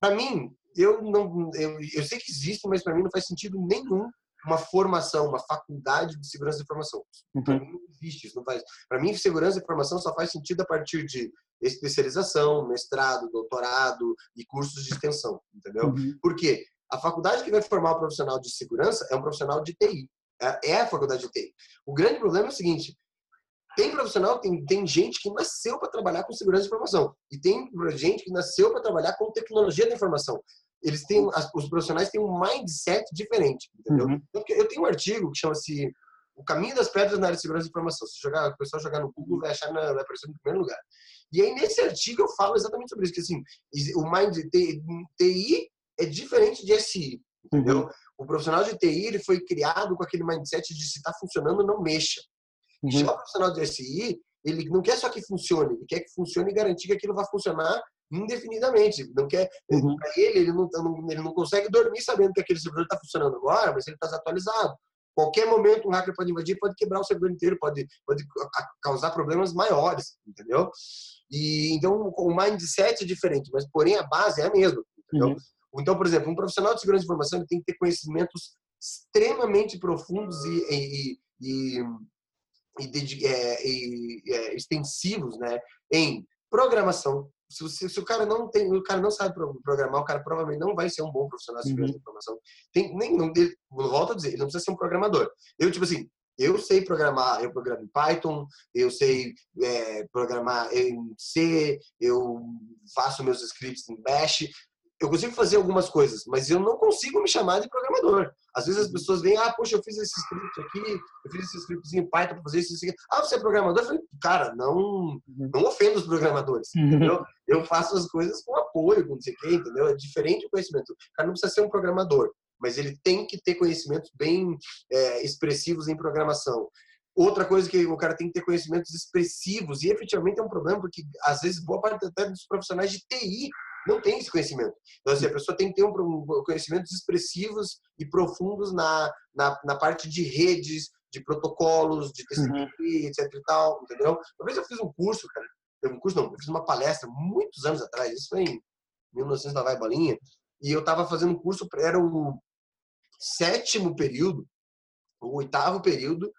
para mim, eu não, eu, eu sei que existe, mas para mim não faz sentido nenhum uma formação, uma faculdade de segurança da informação. Uhum. Para mim não existe isso, não faz. Para mim, segurança da informação só faz sentido a partir de especialização, mestrado, doutorado e cursos de extensão, entendeu? Uhum. Por quê? A faculdade que vai formar o profissional de segurança é um profissional de TI. É, é a faculdade de TI. O grande problema é o seguinte: tem profissional, tem, tem gente que nasceu para trabalhar com segurança de informação e tem gente que nasceu para trabalhar com tecnologia da informação eles têm os profissionais têm um mindset diferente, entendeu? Uhum. Então, eu tenho um artigo que chama-se O Caminho das Pedras na área de segurança de informação. Se jogar, o pessoal jogar no Google vai achar na, vai aparecer no primeiro lugar. E aí nesse artigo eu falo exatamente sobre isso, que assim, o mind TI é diferente de SI, entendeu? Uhum. O profissional de TI ele foi criado com aquele mindset de se está funcionando não mexa. Uhum. Já o profissional de SI ele não quer só que funcione, ele quer que funcione e garantir que aquilo vai funcionar indefinidamente. Não quer, uhum. para ele, ele não, ele não consegue dormir sabendo que aquele servidor está funcionando agora, mas ele está desatualizado. Qualquer momento um hacker pode invadir, pode quebrar o servidor inteiro, pode, pode causar problemas maiores, entendeu? E então o mindset é diferente, mas porém a base é a mesma, entendeu? Uhum. Então, por exemplo, um profissional de segurança de informação tem que ter conhecimentos extremamente profundos e, e, e, e, é, e é, extensivos, né, em programação, se, se, se, o cara não tem, o cara não sabe programar, o cara provavelmente não vai ser um bom profissional de segurança uhum. de informação. Tem, nem, não, ele, volto a dizer, ele não precisa ser um programador. Eu, tipo assim, eu sei programar, eu programo em Python, eu sei é, programar em C, eu faço meus scripts em Bash, eu consigo fazer algumas coisas, mas eu não consigo me chamar de programador. Às vezes as uhum. pessoas vêm, ah, poxa, eu fiz esse script aqui, eu fiz esse script em Python para fazer isso, isso aqui. Ah, você é programador? Eu falei, cara, não, uhum. não ofendo os programadores, uhum. entendeu? Eu faço as coisas com apoio, com não sei o quê, entendeu? É diferente o conhecimento. O cara não precisa ser um programador, mas ele tem que ter conhecimentos bem é, expressivos em programação. Outra coisa que o cara tem que ter conhecimentos expressivos, e efetivamente é um problema, porque às vezes boa parte até dos profissionais de TI não tem esse conhecimento. Então, assim, a pessoa tem que ter um, conhecimentos expressivos e profundos na, na, na parte de redes, de protocolos, de TCP, uhum. etc e tal, entendeu? Uma vez eu fiz um curso, cara, um curso não, eu fiz uma palestra muitos anos atrás, isso foi em 1900 vai bolinha, e eu estava fazendo um curso, era o sétimo período, o oitavo período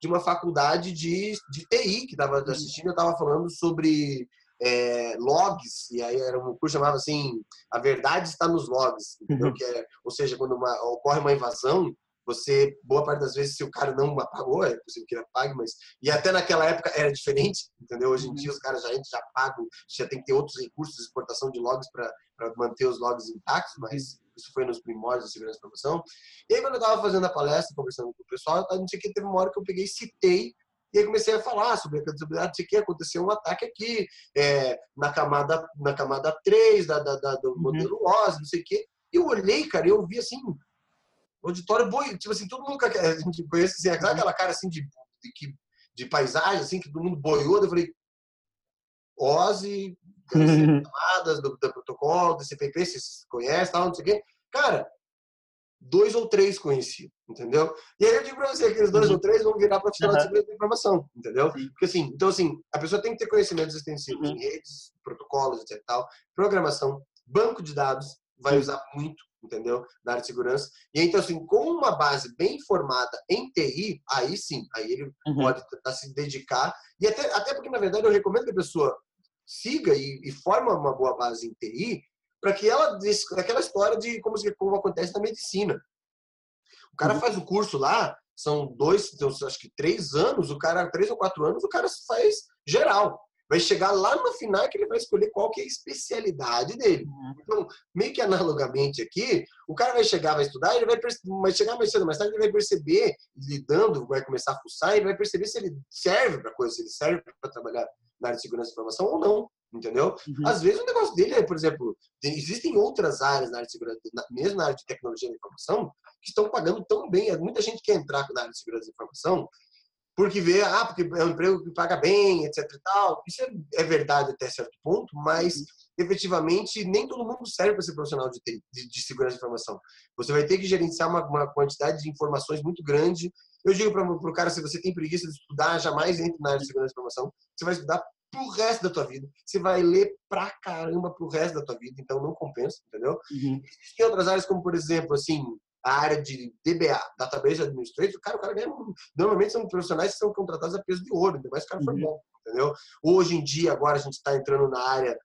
de uma faculdade de, de TI que estava uhum. assistindo, eu estava falando sobre é, logs, e aí era um curso chamava assim, a verdade está nos logs, uhum. que é, ou seja, quando uma, ocorre uma invasão, você, boa parte das vezes, se o cara não apagou, é possível que ele apague, mas. E até naquela época era diferente, entendeu? Hoje em dia os caras já, já pagam, já tem que ter outros recursos de exportação de logs para manter os logs intactos, mas isso foi nos primórdios da segurança da informação. E aí, quando eu estava fazendo a palestra, conversando com o pessoal, não sei o que, teve uma hora que eu peguei e citei e aí comecei a falar sobre a credibilidade, não sei o que, aconteceu um ataque aqui, é, na, camada, na camada 3 da, da, da do uhum. modelo OS, não sei o que. E eu olhei, cara, e eu vi assim, auditório boi, tipo assim, todo mundo a gente conhece, assim, aquela cara assim de, de, de paisagem, assim, que todo mundo boiou, eu falei, OSI, camadas do, do protocolo, do CPP, vocês conhecem, tal, não sei o quê. Cara, dois ou três conheciam, entendeu? E aí eu digo para você que aqueles dois uhum. ou três vão virar profissional uhum. de segurança da informação, entendeu? Sim. Porque assim, então assim, a pessoa tem que ter conhecimentos extensivos uhum. em redes, protocolos, etc. Tal, programação, banco de dados, vai Sim. usar muito, entendeu? Na área de segurança. E então assim, com uma base bem formada em TI, aí sim, aí ele uhum. pode tentar se dedicar e até até porque na verdade eu recomendo que a pessoa siga e, e forma uma boa base em TI para que ela aquela história de como, como acontece na medicina. O cara uhum. faz o curso lá, são dois, acho que três anos, o cara, três ou quatro anos, o cara faz geral. Vai chegar lá no final que ele vai escolher qual que é a especialidade dele. Uhum. Então, meio que analogamente aqui, o cara vai chegar, vai estudar, ele vai, vai chegar mais cedo, mais tarde, ele vai perceber, lidando, vai começar a fuçar, ele vai perceber se ele serve para coisa, se ele serve para trabalhar na área de segurança e informação ou não entendeu? Uhum. Às vezes o negócio dele é, por exemplo, existem outras áreas na área de segurança, mesmo na área de tecnologia da informação, que estão pagando tão bem. Muita gente quer entrar na área de segurança da informação porque vê, ah, porque é um emprego que paga bem, etc e tal. Isso é, é verdade até certo ponto, mas uhum. efetivamente, nem todo mundo serve para ser profissional de, de, de, segurança de informação. Você vai ter que gerenciar uma, uma quantidade de informações muito grande. Eu digo para o cara, se você tem preguiça de estudar, jamais entre na área de segurança de informação. Você vai estudar pro resto da tua vida. Você vai ler pra caramba pro resto da tua vida, então não compensa, entendeu? Uhum. Outras áreas como, por exemplo, assim, a área de DBA, Database Administrator, cara, o cara ganha, normalmente são profissionais que são contratados a peso de ouro, ainda mais o cara foi uhum. bom, entendeu? Hoje em dia, agora a gente está entrando na área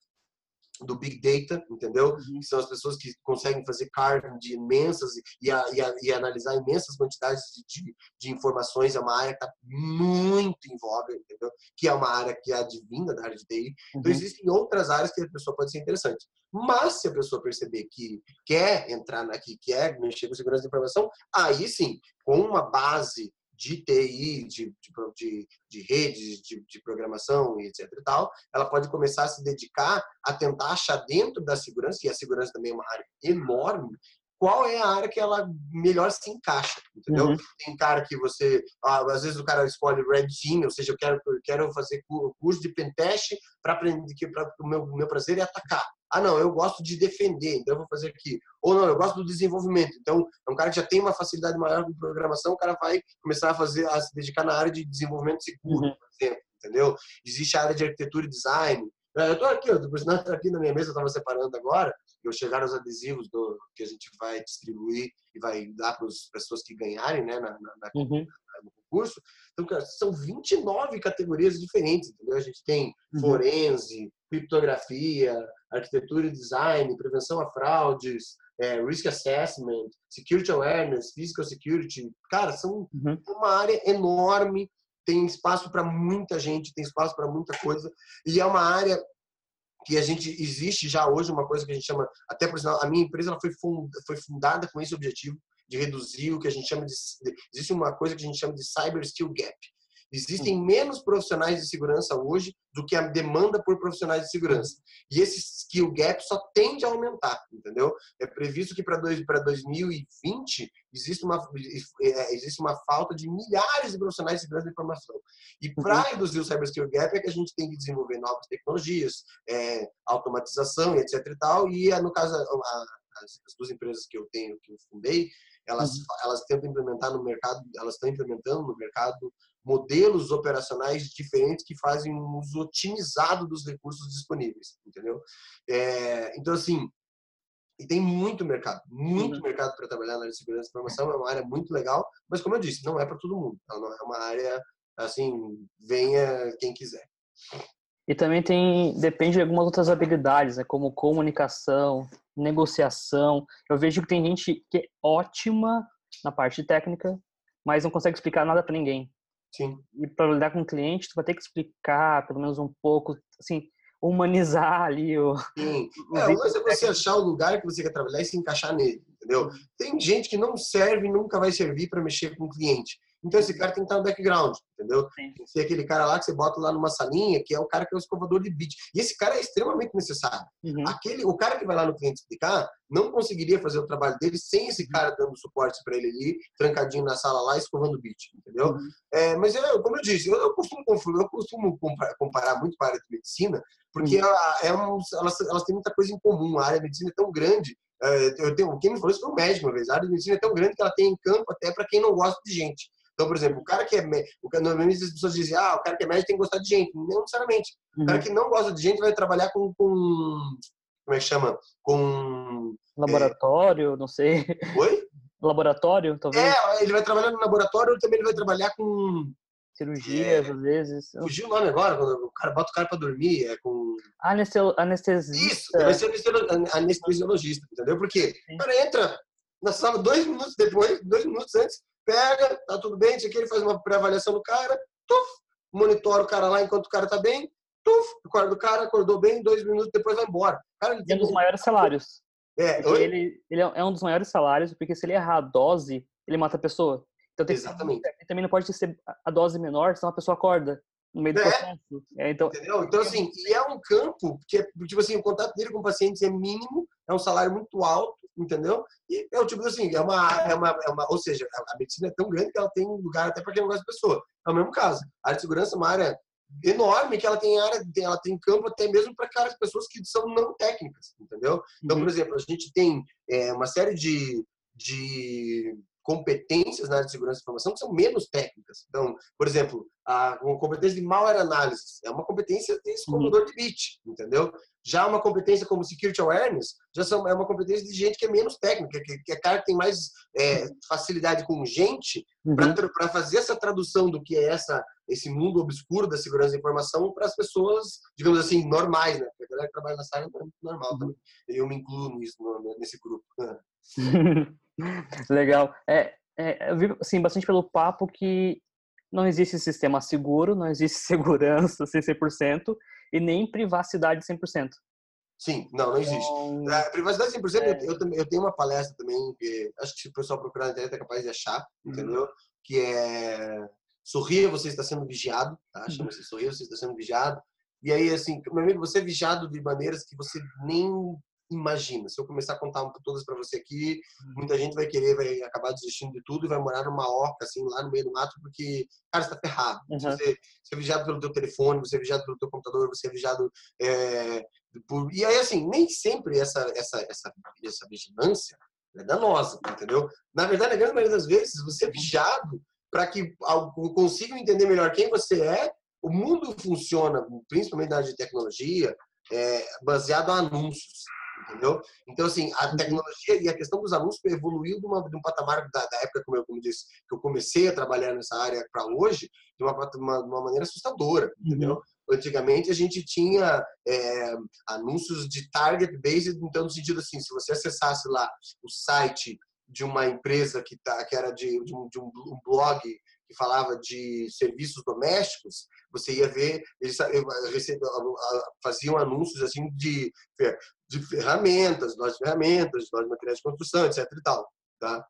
do Big Data, entendeu? Uhum. São as pessoas que conseguem fazer carving de imensas e, a, e, a, e analisar imensas quantidades de, de, de, informações. É uma área que está muito em voga, entendeu? Que é uma área que é advinda da área de TI. Então, uhum. Então, existem outras áreas que a pessoa pode ser interessante. Mas, se a pessoa perceber que quer entrar aqui, quer mexer com segurança da informação, aí sim, com uma base de TI, de, de, de redes, de, de, programação e etc e tal, ela pode começar a se dedicar a tentar achar dentro da segurança, e a segurança também é uma área enorme, qual é a área que ela melhor se encaixa, entendeu? Uhum. Tem cara que você, ah, às vezes o cara escolhe Red Team, ou seja, eu quero, eu quero fazer curso de pentest para aprender que o meu, meu prazer é atacar. Ah, não, eu gosto de defender, então eu vou fazer aqui. Ou não, eu gosto do desenvolvimento. Então, é um cara que já tem uma facilidade maior com programação, o cara vai começar a fazer, a se dedicar na área de desenvolvimento seguro, uhum. por exemplo, entendeu? Existe a área de arquitetura e design. Eu estou aqui, eu estou aqui na minha mesa, eu estava separando agora, eu chegar os adesivos do, que a gente vai distribuir e vai dar para as pessoas que ganharem né, na, na, na uhum. no concurso. Então, cara, são 29 categorias diferentes, entendeu? A gente tem uhum. forense, criptografia, arquitetura e design, prevenção a fraudes, é, risk assessment, security awareness, physical security. Cara, são uhum. uma área enorme, tem espaço para muita gente, tem espaço para muita coisa, e é uma área que a gente existe já hoje uma coisa que a gente chama, até por sinal, a minha empresa ela foi, foi fundada com esse objetivo de reduzir o que a gente chama de, existe uma coisa que a gente chama de cyber skill gap. Existem menos profissionais de segurança hoje do que a demanda por profissionais de segurança. E esse skill gap só tende a aumentar, entendeu? É previsto que para 2020 existe uma, é, existe uma falta de milhares de profissionais de segurança da informação. E para uhum. reduzir o cyber skill gap é que a gente tem que desenvolver novas tecnologias, é, automatização e etc e tal. E no caso, a, as duas empresas que eu tenho, que eu fundei, elas, uhum. elas tentam implementar no mercado, elas estão implementando no mercado modelos operacionais diferentes que fazem um uso otimizado dos recursos disponíveis, entendeu? É, então, assim, e tem muito mercado, muito uhum. mercado para trabalhar na área de segurança e informação, é uma área muito legal, mas como eu disse, não é para todo mundo, ela não é uma área, assim, venha quem quiser. E também tem, depende de algumas outras habilidades, né, como comunicação, negociação. Eu vejo que tem gente que é ótima na parte técnica, mas não consegue explicar nada para ninguém. Sim. E para lidar com o cliente, tu vai ter que explicar pelo menos um pouco, assim, humanizar ali o. Sim. O é, o é você achar o lugar que você quer trabalhar e se encaixar nele, entendeu? Tem gente que não serve e nunca vai servir para mexer com o cliente. Então esse cara tem que estar no background, entendeu? Sim. Tem que ser aquele cara lá que você bota lá numa salinha, que é o cara que é o escovador de bit. E esse cara é extremamente necessário. Uhum. Aquele, o cara que vai lá no cliente explicar não conseguiria fazer o trabalho dele sem esse cara dando suporte para ele ali, trancadinho na sala lá, escovando bit, entendeu? Uhum. É, mas eu, como eu disse, eu, eu costumo eu costumo comparar, comparar muito com a área de medicina, porque uhum. ela, é um, elas, elas têm muita coisa em comum. A área de medicina é tão grande é, eu tenho, quem me falou isso foi um médico uma vez. A área de medicina é tão grande que ela tem em campo até para quem não gosta de gente. Então, por exemplo, o cara que é médico, normalmente as pessoas dizem, ah, o cara que é médico tem que gostar de gente. Não necessariamente. Uhum. O cara uhum. que não gosta de gente vai trabalhar com, com como é que chama? Com laboratório, é... não sei. Oi? Laboratório, talvez. É, ele vai trabalhar no laboratório, ou também ele vai trabalhar com cirurgias, é... às vezes. Fugiu o nome agora, quando o cara bota o cara para dormir, é com anestesista. Isso, vai ser anestesiologista, entendeu? Porque o cara entra na sala dois minutos depois, dois minutos antes, pega, tá tudo bem, isso aqui, ele faz uma pré-avaliação do cara, tuf, monitora o cara lá enquanto o cara tá bem, tuf, acorda o cara, acordou bem, dois minutos depois vai embora. Cara, ele é um dos maiores salários. É, ele, ele é um dos maiores salários, porque se ele errar a dose, ele mata a pessoa. Então tem Exatamente. Que, também não pode ser a dose menor, senão a pessoa acorda no meio do é. processo. É, então, Entendeu? Então, assim, e é um campo que, é, tipo assim, o contato dele com pacientes é mínimo, é um salário muito alto, entendeu? E é o tipo assim, é uma, é uma, é uma ou seja, a medicina é tão grande que ela tem lugar até para quem não gosta de pessoa. É o mesmo caso. A área de segurança é uma área enorme que ela tem área, ela tem campo até mesmo para aquelas pessoas que são não técnicas, entendeu? Então, por uhum. exemplo, a gente tem é, uma série de, de competências na área de segurança da informação que são menos técnicas. Então, por exemplo, a competência de malware analysis é uma competência de escondedor de bit, entendeu? Já uma competência como security awareness já são, é uma competência de gente que é menos técnica, que, que é cara que tem mais é, facilidade com gente uhum. para fazer essa tradução do que é essa esse mundo obscuro da segurança da informação para as pessoas, digamos assim, normais, né? Porque a galera que trabalha nessa área é normal também. Eu me incluo nisso, nesse grupo. Legal. É, é, eu vi assim, bastante pelo papo que não existe sistema seguro, não existe segurança 100% e nem privacidade 100%. Sim, não, não existe. Então, a privacidade 100%, é... eu, eu, eu tenho uma palestra também, que acho que se o pessoal procurar na internet é capaz de achar, uhum. entendeu? Que é Sorria, você está sendo vigiado, tá? Uhum. Chama-se Sorria, você está sendo vigiado. E aí, assim, meu amigo, você é vigiado de maneiras que você nem imagina. Se eu começar a contar todas para você aqui, uhum. muita gente vai querer, vai acabar desistindo de tudo e vai morar numa orca, assim, lá no meio do mato, porque, cara, você tá ferrado. Uhum. Você, você, é vigiado pelo teu telefone, você é vigiado pelo teu computador, você é vigiado é, por... E aí, assim, nem sempre essa, essa, essa, essa vigilância é danosa, entendeu? Na verdade, a grande maioria das vezes, você é vigiado para que consigam entender melhor quem você é. O mundo funciona, principalmente na área de tecnologia, é, baseado em anúncios entendeu? Então, assim, a uhum. tecnologia e a questão dos anúncios evoluiu de, uma, de um patamar da, da, época, como eu como disse, que eu comecei a trabalhar nessa área para hoje, de uma, uma, uma, maneira assustadora, entendeu? Uhum. Antigamente a gente tinha é, anúncios de target based, então no sentido assim, se você acessasse lá o site de uma empresa que, tá, que era de, de, um, de um blog que falava de serviços domésticos, você ia ver, eles faziam anúncios assim de, de ferramentas, de ferramentas, de materiais de construção, etc e tal, tá?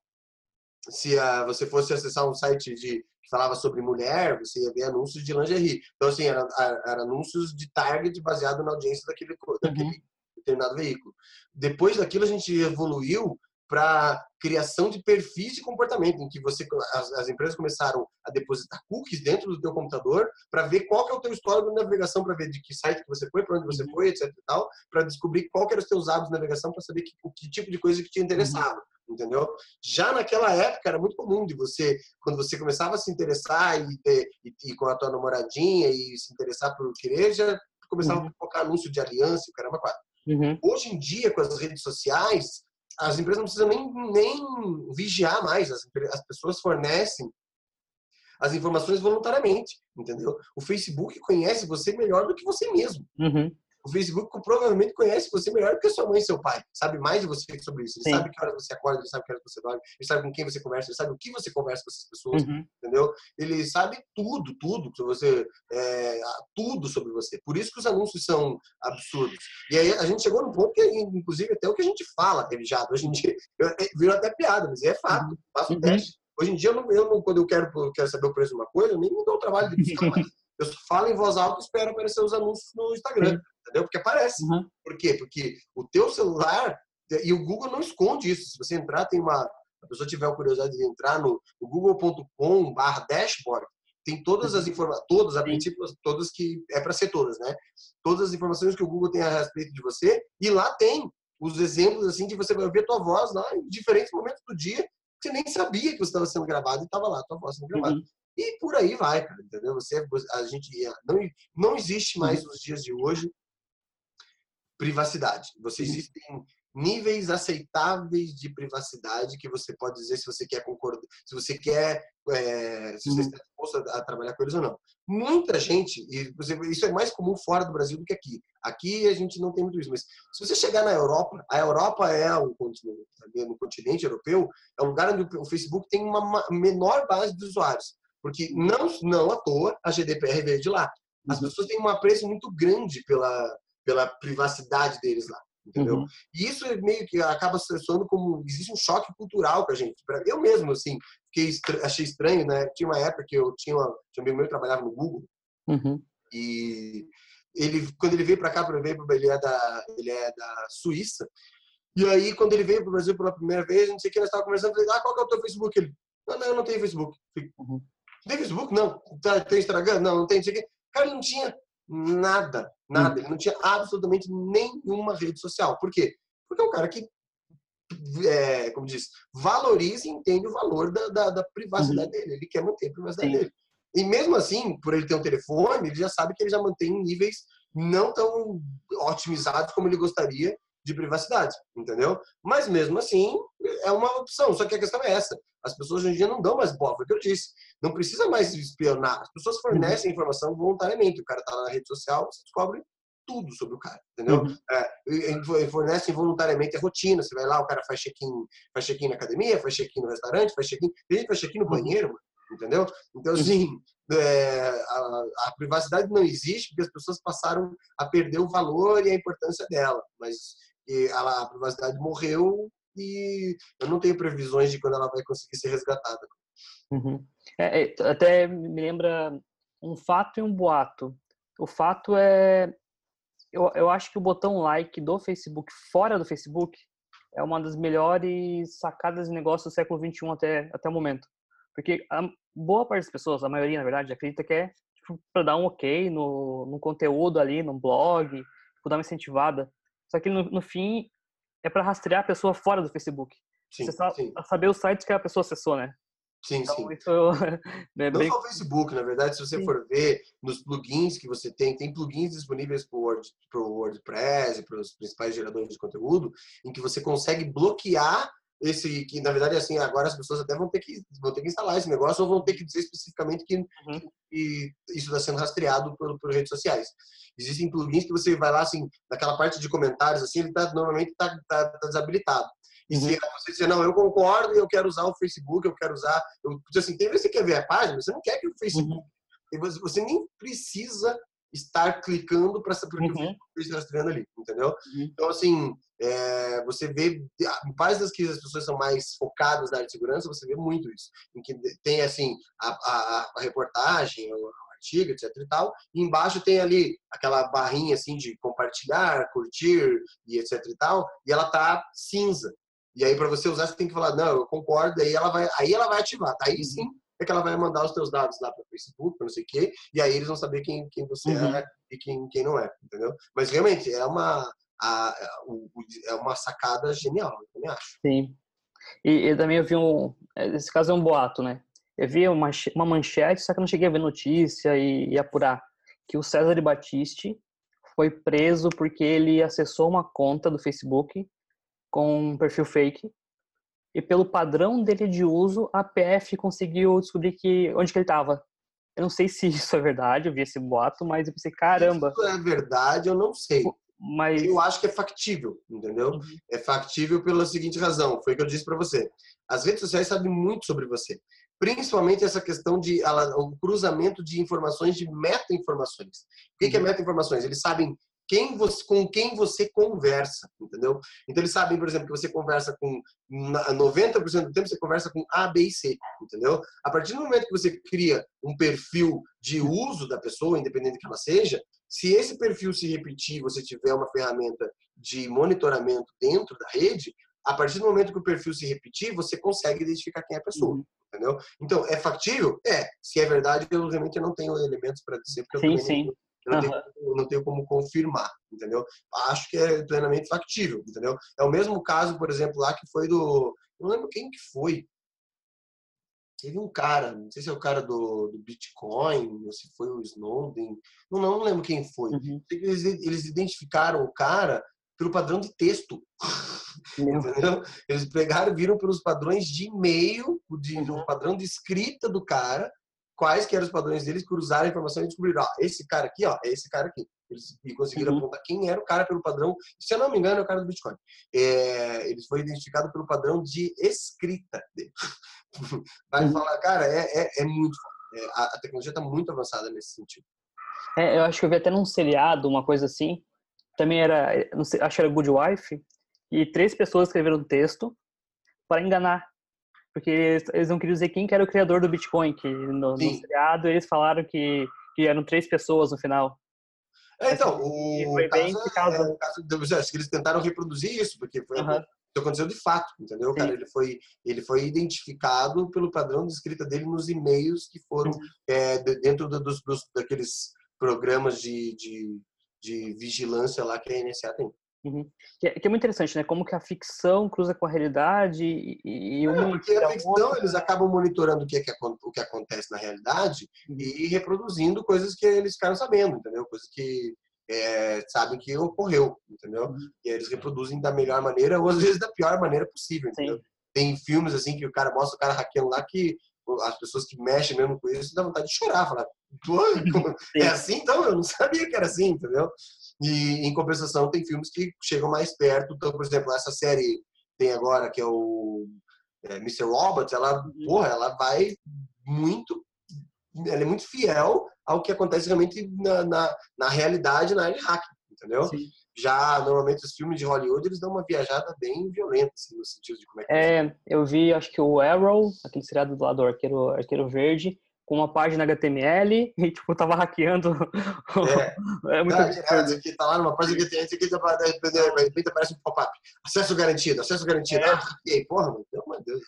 Se a, você fosse acessar um site de, que falava sobre mulher, você ia ver anúncios de lingerie. Então, assim, eram era anúncios de target baseado na audiência daquele, daquele uhum. determinado veículo. Depois daquilo, a gente evoluiu para criação de perfis de comportamento, em que você as, as, empresas começaram a depositar cookies dentro do teu computador para ver qual que é o teu histórico de navegação, para ver de que site que você foi, para onde você uhum. foi, etc e tal, para descobrir qual que eram os teus hábitos de navegação, para saber que, que, tipo de coisa que te interessava. Uhum. Entendeu? Já naquela época era muito comum de você, quando você começava a se interessar e, ter, e, e com a tua namoradinha e se interessar por querer, já começava uhum. a colocar anúncio de aliança e o caramba quatro. Uhum. Hoje em dia, com as redes sociais, as empresas não precisam nem, nem vigiar mais, as, as pessoas fornecem as informações voluntariamente, entendeu? O Facebook conhece você melhor do que você mesmo. Uhum. O Facebook provavelmente conhece você melhor do que sua mãe e seu pai. Sabe mais de você sobre isso. Ele Sim. sabe que hora você acorda, ele sabe que hora você dorme, ele sabe com quem você conversa, ele sabe o que você conversa com essas pessoas, uhum. entendeu? Ele sabe tudo, tudo sobre você, é, tudo sobre você. Por isso que os anúncios são absurdos. E aí a gente chegou num ponto que, inclusive, até o que a gente fala é vigiado. Hoje em dia, é, virou até piada, mas é fato. Uhum. Faço uhum. teste. Hoje em dia, eu não, eu não, quando eu quero, eu quero saber o preço de uma coisa, eu nem me dou o trabalho de buscar mais. Eu falo em voz alta e espero aparecer os anúncios no Instagram entendeu? Porque aparece. Uhum. Por quê? Porque o teu celular, e o Google não esconde isso. Se você entrar, tem uma. A pessoa tiver a curiosidade de entrar no, no google.com dashboard, tem todas as informações, todas, a princípio, todas que é para ser todas, né? Todas as informações que o Google tem a respeito de você, e lá tem os exemplos assim de você vai ouvir a tua voz lá em diferentes momentos do dia, que você nem sabia que você estava sendo gravado e estava lá a tua voz sendo gravada. Uhum. E por aí vai, cara, entendeu? Você, a gente não, não existe mais nos dias de hoje privacidade. Você existem níveis aceitáveis de privacidade que você pode dizer se você quer concordar, se você quer, é, se você está disposto a, a, trabalhar com eles ou não. Muita gente, e isso é mais comum fora do Brasil do que aqui. Aqui a gente não tem muito isso, mas se você chegar na Europa, a Europa é um continente, no continente europeu, é um lugar onde o Facebook tem uma menor base de usuários, porque não, não à toa a GDPR veio de lá. As uhum. pessoas têm um apreço muito grande pela pela privacidade deles lá, entendeu? Uhum. E isso é meio que acaba soando como existe um choque cultural com a gente. Eu mesmo assim, fiquei achei estranho, né? Tinha uma época que eu tinha, uma... tinha um amigo meu que trabalhava no Google uhum. e ele quando ele veio para cá, ele veio ele é da ele é da Suíça. E aí quando ele veio para o Brasil pela primeira vez, não sei o que nós estávamos conversando, falei: "Ah, qual que é o teu Facebook?" Ele: "Não, não, eu não tenho Facebook." Uhum. Tem Facebook? Não. Tá, tem Instagram? Não, não tem. Não sei. Cara, ele não tinha nada, nada. Ele não tinha absolutamente nenhuma rede social. Por quê? Porque é um cara que, é, como diz, valoriza e entende o valor da, da, da privacidade uhum. dele. Ele quer manter a privacidade Sim. dele. E mesmo assim, por ele ter um telefone, ele já sabe que ele já mantém níveis não tão otimizados como ele gostaria de privacidade, entendeu? Mas mesmo assim, é uma opção. Só que a questão é essa. As pessoas hoje em dia não dão mais bola, foi o que eu disse. Não precisa mais espionar. As pessoas fornecem uhum. informação voluntariamente. O cara tá na rede social, você descobre tudo sobre o cara, entendeu? Uhum. É, fornecem voluntariamente a rotina. Você vai lá, o cara faz check-in faz check na academia, faz check-in no restaurante, faz check-in. Tem gente que faz check-in no uhum. banheiro, mano entendeu? Então, assim, é, a, a, privacidade não existe porque as pessoas passaram a perder o valor e a importância dela, mas ela, a privacidade morreu e eu não tenho previsões de quando ela vai conseguir ser resgatada. Uhum. É, é, até me lembra um fato e um boato. O fato é, eu, eu acho que o botão like do Facebook fora do Facebook é uma das melhores sacadas de negócio do século 21 até até o momento. Porque a boa parte das pessoas, a maioria, na verdade, acredita que é tipo, para dar um ok no, no conteúdo ali, no blog, tipo, dar uma incentivada. Só que no, no fim é para rastrear a pessoa fora do Facebook. Sim, Você sabe, sim. saber os sites que a pessoa acessou, né? Sim, então, sim. Isso é Não bem... só o Facebook, na verdade, se você sim. for ver nos plugins que você tem, tem plugins disponíveis para o Word, WordPress e para os principais geradores de conteúdo, em que você consegue bloquear esse que na verdade assim agora as pessoas até vão ter que vão ter que instalar esse negócio ou vão ter que dizer especificamente que, uhum. que isso está sendo rastreado por, por, redes sociais existem plugins que você vai lá assim naquela parte de comentários assim ele tá normalmente tá, tá, tá desabilitado e uhum. se você não eu concordo eu quero usar o Facebook eu quero usar eu assim tem vezes você quer ver a página você não quer que o Facebook uhum. você nem precisa estar clicando para saber o que uhum. o está rastreando ali, entendeu? Uhum. Então, assim, é, você vê, em páginas que as pessoas são mais focadas na área de segurança, você vê muito isso. Em que tem, assim, a, a, a reportagem, o artigo, etc e tal, e embaixo tem ali aquela barrinha, assim, de compartilhar, curtir e etc e tal, e ela tá cinza. E aí, para você usar, você tem que falar, não, eu concordo, aí ela vai, aí ela vai ativar. Aí uhum. sim, é que ela vai mandar os teus dados lá para o Facebook, para não sei o quê, e aí eles vão saber quem, quem você uhum. é e quem, quem não é, entendeu? Mas realmente é uma, a, é uma sacada genial, eu também acho. Sim. E, também eu vi um. Esse caso é um boato, né? Eu vi uma, uma manchete, só que eu não cheguei a ver notícia e, e apurar. Que o César Batiste foi preso porque ele acessou uma conta do Facebook com um perfil fake e pelo padrão dele de uso, a PF conseguiu descobrir que onde que ele estava. Eu não sei se isso é verdade, eu vi esse boato, mas eu pensei, caramba. Isso é verdade, eu não sei. Mas eu acho que é factível, entendeu? Uhum. É factível pela seguinte razão, foi o que eu disse para você. As redes sociais sabem muito sobre você, principalmente essa questão de ela, o cruzamento de informações, de meta-informações. O que, uhum. que é uhum. meta-informações? Eles sabem quem você, com quem você conversa, entendeu? Então eles sabem, por exemplo, que você conversa com 90% do tempo você conversa com A, B e C, entendeu? A partir do momento que você cria um perfil de uso da pessoa, independente que ela seja, se esse perfil se repetir, você tiver uma ferramenta de monitoramento dentro da rede, a partir do momento que o perfil se repetir, você consegue identificar quem é a pessoa. Uhum. Entendeu? Então, é factível? É. Se é verdade, eu realmente não tenho elementos para dizer, porque sim, eu sim. Não, eu não, uhum. tenho, não tenho como confirmar, entendeu? Acho que é plenamente factível, entendeu? É o mesmo caso, por exemplo, lá que foi do. Não lembro quem que foi. Teve um cara, não sei se é o cara do, do Bitcoin, ou se foi o Snowden, não, não, lembro quem foi. Uhum. Eles, eles identificaram o cara pelo padrão de texto. Entendeu? Eles pegaram, viram pelos padrões de e-mail, de, uhum. padrão de escrita do cara, quais que eram os padrões deles, cruzaram a informação e descobriram, ó, esse cara aqui, ó, é esse cara aqui. Eles, e conseguiram uhum. apontar quem era o cara pelo padrão, se eu não me engano, é o cara do Bitcoin. É, ele foi identificado pelo padrão de escrita dele. Vai uhum. falar, cara, é, é, é muito é, a, a, tecnologia está muito avançada nesse sentido. É, eu acho que eu vi até num seriado, uma coisa assim, também era, sei, acho que era Good Wife, e três pessoas escreveram um texto para enganar porque eles não queriam dizer quem que era o criador do Bitcoin, que no, no seriado eles falaram que, que eram três pessoas no final. É, então, o, foi bem caso, caso... É, caso que eles tentaram reproduzir isso, porque foi, uhum. isso aconteceu de fato, entendeu, cara? Ele foi, ele foi identificado pelo padrão de escrita dele nos e-mails que foram é, dentro dos, dos, daqueles programas de, de, de vigilância lá que a NSA tem. Uhum. Que, é, que, é, muito interessante, né? Como que a ficção cruza com a realidade e, e é, porque a ficção eles acabam monitorando o que, é que, o que acontece na realidade uhum. e reproduzindo coisas que eles ficaram sabendo, entendeu? Coisas que é, sabem que ocorreu, entendeu? Uhum. E eles reproduzem da melhor maneira ou às vezes da pior maneira possível, entendeu? Sim. Tem filmes assim que o cara mostra o cara hackeando lá que as pessoas que mexem mesmo com isso dá vontade de chorar, falar, é assim então? Eu não sabia que era assim, entendeu? E, em compensação, tem filmes que chegam mais perto. Então, por exemplo, essa série tem agora, que é o é, Mr. Robot, ela, uhum. porra, ela vai muito... Ela é muito fiel ao que acontece realmente na, na, na realidade, na área de hacking, entendeu? Sim. Já, normalmente, os filmes de Hollywood, eles dão uma viajada bem violenta, assim, no sentido de como é que... É, eu vi, acho que o Arrow, aquele seriado do lado do Arqueiro, Arqueiro Verde, com uma página HTML e, tipo, tava hackeando. É, é muito tá, é, aqui, tá lá numa página HTML, aqui tá, de repente aparece um pop-up. Acesso garantido, acesso garantido. É. Ah, hackeei, porra, meu Deus.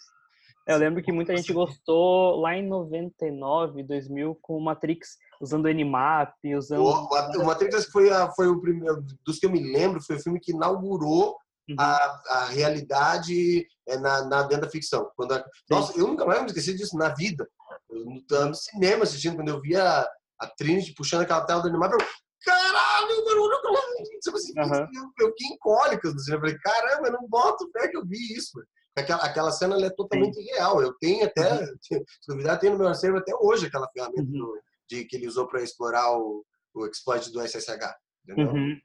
Eu lembro que muita gente gostou lá em 99, 2000, com o Matrix, usando o Nmap, usando... O, o Matrix foi, a, foi o primeiro, dos que eu me lembro, foi o filme que inaugurou uhum. a, a realidade é, na, na dentro da ficção. Quando a, nossa, eu nunca mais me esqueci disso na vida. Eu no cinema assistindo, quando eu vi a, Trinity puxando aquela tela do animal, eu caralho, mano, olha aquela... Tipo assim, uhum. eu, fiquei em cólicas no cinema. Eu falei, caramba, eu não boto fé que eu vi isso. Aquela, aquela cena é totalmente Sim. real. Eu tenho até, uhum. se duvidar, tenho no meu acervo até hoje aquela ferramenta uhum. de, que ele usou para explorar o, o exploit do SSH. Entendeu? Uhum.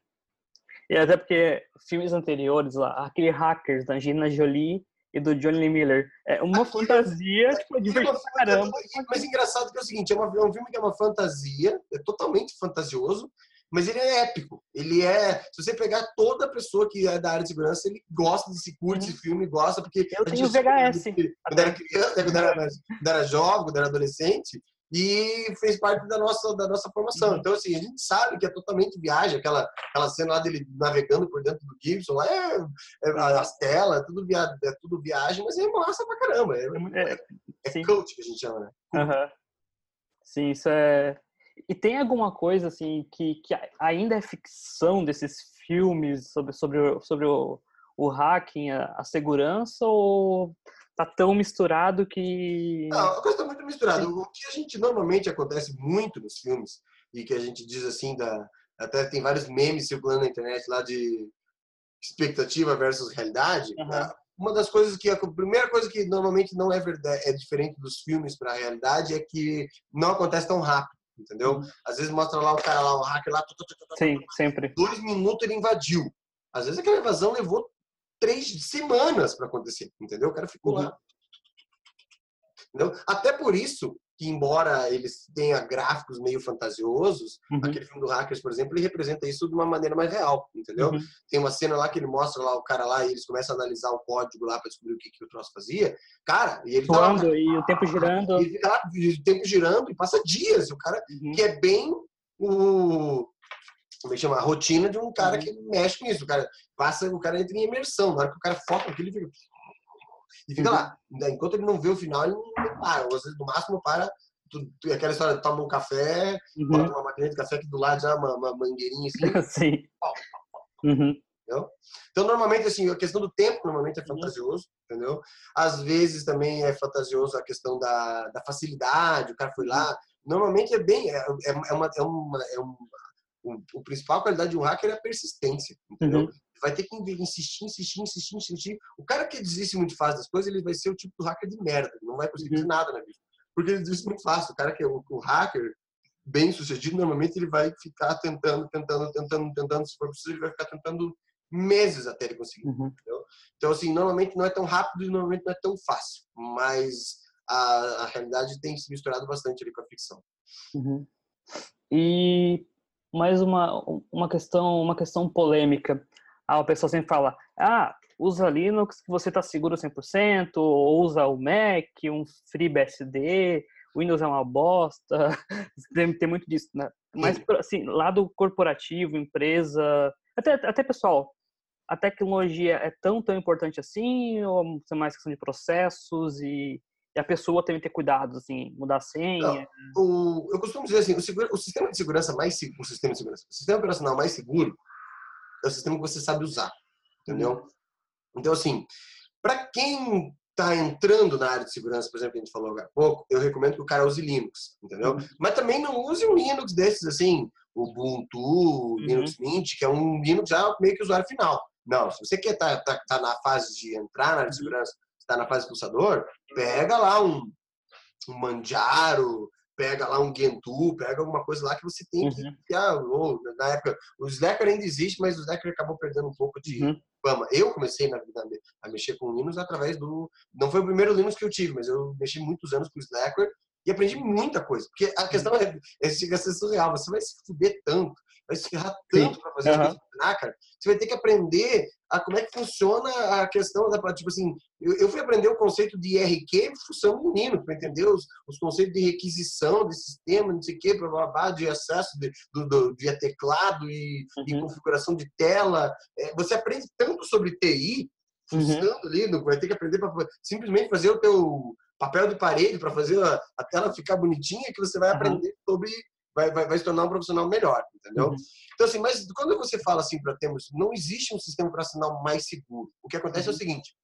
E até porque filmes anteriores lá, aquele Hackers da Angelina Jolie e do Johnny Miller. É uma fantasia, é, tipo, divertida é caramba. Mas engraçado que é o seguinte, é, uma, é um filme que é uma fantasia, é totalmente fantasioso, mas ele é épico. Ele é. Se você pegar toda pessoa que é da área de segurança, ele gosta desse curte uhum. esse filme, gosta, porque. Eu tenho VHS. Quando era criança, quando era, quando era jovem, quando era adolescente, e fez parte da nossa, da nossa formação. Uhum. Então, assim, a gente sabe que é totalmente viagem, aquela, aquela cena lá dele navegando por dentro do Gibson, lá é, é as telas, é tudo, via, é tudo viagem, mas é massa pra caramba. É, é, é, é coach que a gente chama, né? Uhum. Sim, isso é. E tem alguma coisa, assim, que, que ainda é ficção desses filmes sobre, sobre, sobre o, o hacking, a, a segurança, ou tá tão misturado que. Não, a coisa tá muito misturada. O que a gente normalmente acontece muito nos filmes, e que a gente diz assim, da, até tem vários memes circulando na internet lá de expectativa versus realidade. Uhum. Uma das coisas que a primeira coisa que normalmente não é verdade, é diferente dos filmes para a realidade é que não acontece tão rápido, entendeu? Uhum. Às vezes mostra lá o cara lá, o hacker lá, Sim, sempre. Dois minutos ele invadiu. Às vezes aquela invasão levou três semanas para acontecer, entendeu? O cara ficou uhum. lá. Entendeu? Até por isso que, embora eles tenha gráficos meio fantasiosos, uhum. aquele filme do Hackers, por exemplo, ele representa isso de uma maneira mais real, entendeu? Uhum. Tem uma cena lá que ele mostra lá o cara lá e eles começam a analisar o código lá para descobrir o que, que o troço fazia. Cara, e ele tá lá, e o tempo girando. E fica lá, o tempo girando e passa dias. E o cara, uhum. que é bem o como é que chama? A rotina de um cara uhum. que mexe com isso. O cara passa, o cara entra em imersão. Na hora que o cara foca naquilo, ele fica. E fica uhum. lá. Enquanto ele não vê o final, ele não para. Ou, no máximo, para. Tu, tu, aquela história, toma um café, uhum. bota uma máquina de café aqui do lado, já uma, uma mangueirinha assim. Sim. Uhum. Entendeu? Então, normalmente, assim, a questão do tempo normalmente é uhum. fantasioso, entendeu? Às vezes também é fantasioso a questão da, da facilidade, o cara foi lá. Normalmente é bem, é, é, é uma, é, uma, é uma o, o principal qualidade de um hacker é a persistência, entendeu? Uhum. Vai ter que insistir, insistir, insistir, insistir. O cara que desiste muito fácil das coisas, ele vai ser o tipo do hacker de merda, não vai conseguir uhum. nada na vida. Porque ele desiste muito fácil. O cara que é o, o hacker bem sucedido, normalmente ele vai ficar tentando, tentando, tentando, tentando, se for preciso, ele vai ficar tentando meses até ele conseguir. Uhum. Então, assim, normalmente não é tão rápido e normalmente não é tão fácil, mas a, a realidade tem se misturado bastante ali com a ficção. Uhum. E mais uma, uma questão uma questão polêmica. Ah, a pessoa sempre fala, ah, usa Linux que você está seguro 100%, ou usa o Mac, um FreeBSD, Windows é uma bosta, tem, tem muito disso, né? Mas, assim, lado corporativo, empresa, até, até pessoal, a tecnologia é tão, tão importante assim, ou é mais questão de processos e, E a pessoa tem que ter cuidado, assim, mudar a senha. Não, o, eu costumo dizer assim, o, seguro, o, sistema de segurança mais o sistema de segurança, o sistema operacional mais seguro é o sistema que você sabe usar, entendeu? Uhum. Então, assim, para quem está entrando na área de segurança, por exemplo, que a gente falou agora há pouco, eu recomendo que o cara use Linux, entendeu? Uhum. Mas também não use um Linux desses, assim, Ubuntu, uhum. Linux Mint, que é um Linux já meio que usuário final. Não, se você quer estar tá, tá, tá na fase de entrar na área de uhum. segurança, está na fase pulsador, pega lá um, um Manjaro, pega lá um Gentoo, pega alguma coisa lá que você tem que. Uhum. ou, na época, o Slacker ainda existe, mas o Slacker acabou perdendo um pouco de uhum. fama. Eu comecei na vida a mexer com Linux através do. Não foi o primeiro Linux que eu tive, mas eu mexi muitos anos com o Slacker e aprendi muita coisa. Porque a questão é, é chega a ser surreal. Você vai se fuder tanto, vai se ferrar tanto para fazer uhum. as coisas cara. Você vai ter que aprender a como é que funciona a questão da. Tipo assim, eu, eu fui aprender o conceito de IRQ função no Linux, para entender os, os conceitos de requisição de sistema, não sei o quê, blá, blá, blá, de acesso de, do, do, via teclado e, uhum. e configuração de tela. É, você aprende tanto sobre TI, uhum. funcionando uhum. ali, vai ter que aprender para simplesmente fazer o teu papel de parede para fazer a, a, tela ficar bonitinha que você vai aprender sobre vai, vai, vai se tornar um profissional melhor, entendeu? Uhum. Então, assim, mas quando você fala assim para termos, não existe um sistema operacional mais seguro. O que acontece uhum. é o uhum. seguinte: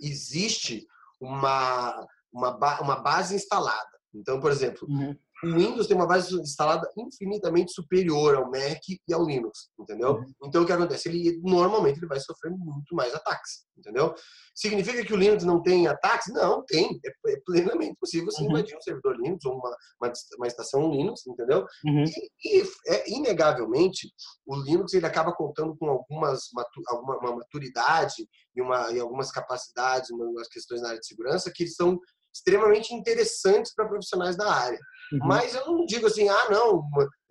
existe uma, uma, uma base instalada. Então, por exemplo, uhum o Windows tem uma base instalada infinitamente superior ao Mac e ao Linux, entendeu? Uhum. Então o que acontece? Ele normalmente ele vai sofrer muito mais ataques, entendeu? Significa que o Linux não tem ataques? Não, tem. É, é plenamente possível você uhum. invadir um servidor Linux ou uma, uma, uma estação Linux, entendeu? Uhum. E, e é, inegavelmente o Linux ele acaba contando com algumas alguma uma maturidade e, uma, e algumas capacidades, umas questões na área de segurança que são extremamente interessantes para profissionais da área. Uhum. Mas eu não digo assim, ah, não,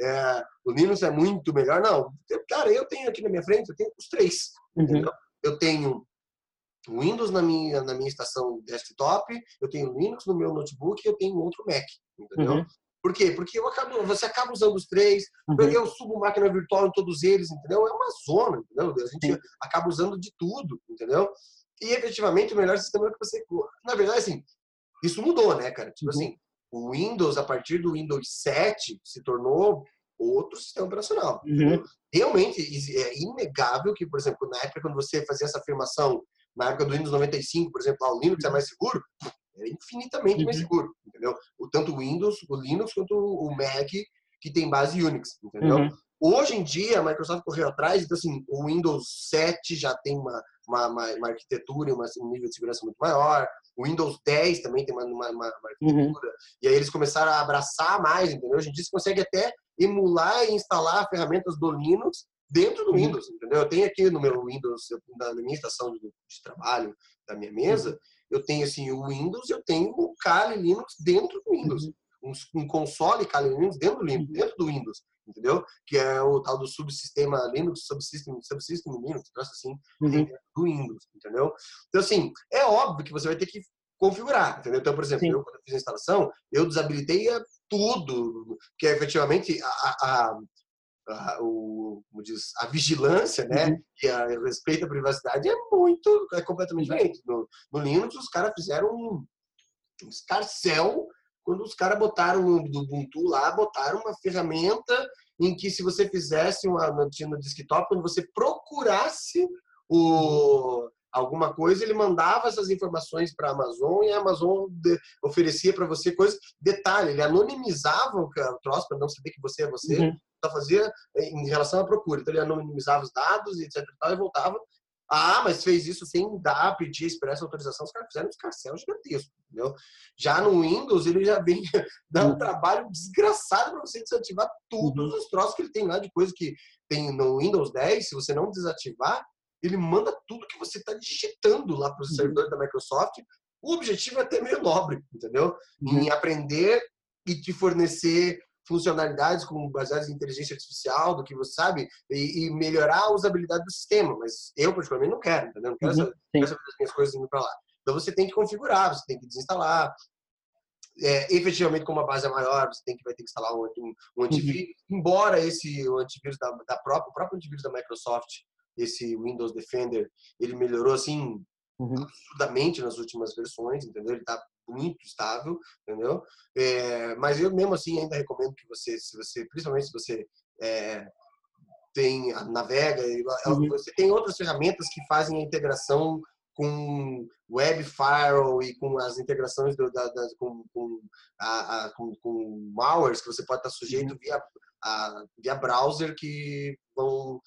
é, o Linux é muito melhor. Não, cara, eu tenho aqui na minha frente, eu tenho os três. Uhum. Eu tenho Windows na minha, na minha estação desktop, eu tenho Linux no meu notebook e eu tenho outro Mac, entendeu? Uhum. Por quê? Porque eu acabo, você acaba usando os três, uhum. eu subo máquina virtual em todos eles, entendeu? É uma zona, entendeu? A gente Sim. acaba usando de tudo, entendeu? E efetivamente o melhor sistema é que você. Na verdade, assim, isso mudou, né, cara? Tipo uhum. assim, o Windows, a partir do Windows 7, se tornou outro sistema operacional. Uhum. Realmente, é inegável que, por exemplo, na época quando você fazia essa afirmação, na época do Windows 95, por exemplo, ah, o Linux é mais seguro, é infinitamente uhum. mais seguro, entendeu? O, tanto o Windows, o Linux, quanto o Mac, que tem base Unix, entendeu? Uhum. Hoje em dia, a Microsoft correu atrás, então assim, o Windows 7 já tem uma, uma, uma, uma arquitetura e um nível de segurança muito maior, o Windows 10 também tem uma, uma, uma arquitetura. Uhum. E aí eles começaram a abraçar mais, entendeu? Hoje em dia você consegue até emular e instalar ferramentas do Linux dentro do uhum. Windows, entendeu? Eu tenho aqui no meu Windows, na minha estação de, de trabalho, da minha mesa, uhum. eu tenho assim o Windows, eu tenho o Kali Linux dentro do Windows. Uhum. Um, um, console Kali Linux dentro do, Linux, uhum. dentro do Windows entendeu? Que é o tal do subsistema Linux, subsystem, subsystem Linux, troço assim, uhum. do Windows, entendeu? Então, assim, é óbvio que você vai ter que configurar, entendeu? Então, por exemplo, Sim. eu quando eu fiz a instalação, eu desabilitei tudo, que é efetivamente a, a, a, o, como diz, a vigilância, né, uhum. e a respeito à privacidade é muito, é completamente diferente. No, no Linux, os caras fizeram um, um escarcel quando os caras botaram do Ubuntu lá, botaram uma ferramenta em que se você fizesse uma no, no desktop, quando você procurasse o, alguma coisa, ele mandava essas informações para a Amazon e a Amazon de, oferecia para você coisas. Detalhe, ele anonimizava o troço para não saber que você é você, uhum. só fazia em relação à procura. Então ele anonimizava os dados e etc. E, tal, e voltava ah, mas fez isso sem dar, pedir expressa autorização. Os caras fizeram um escarcel gigantesco, entendeu? Já no Windows, ele já vem dar um uhum. trabalho desgraçado para você desativar todos uhum. os troços que ele tem lá de coisa que tem no Windows 10. Se você não desativar, ele manda tudo que você está digitando lá para o uhum. servidor da Microsoft. O objetivo é até meio nobre, entendeu? Em aprender e te fornecer funcionalidades como baseadas em inteligência artificial, do que você sabe, e, e, melhorar a usabilidade do sistema. Mas eu, particularmente, não quero, entendeu? Não quero, uhum, saber, as minhas coisas indo para lá. Então você tem que configurar, você tem que desinstalar. É, efetivamente, com uma base maior, você tem que, vai ter que instalar um, um, um antivírus. Uhum. Embora esse o antivírus da, da própria, o próprio antivírus da Microsoft, esse Windows Defender, ele melhorou assim uhum. absurdamente nas últimas versões, entendeu? Ele está muito estável, entendeu? É, mas eu mesmo assim ainda recomendo que você, se você, principalmente se você é, tem navega, uhum. você tem outras ferramentas que fazem a integração com web firewall e com as integrações do, da, da, com, com, a, a, com, com malwares que você pode estar sujeito uhum. via, a, via browser que vão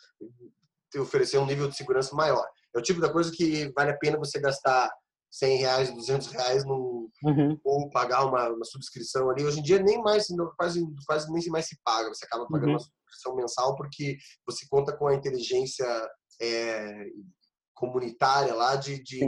te oferecer um nível de segurança maior. É o tipo da coisa que vale a pena você gastar 100 reais, 200 reais no, uhum. ou pagar uma, uma, subscrição ali. Hoje em dia nem mais, quase, quase nem mais se paga. Você acaba pagando uhum. uma subscrição mensal porque você conta com a inteligência é, comunitária lá de, de,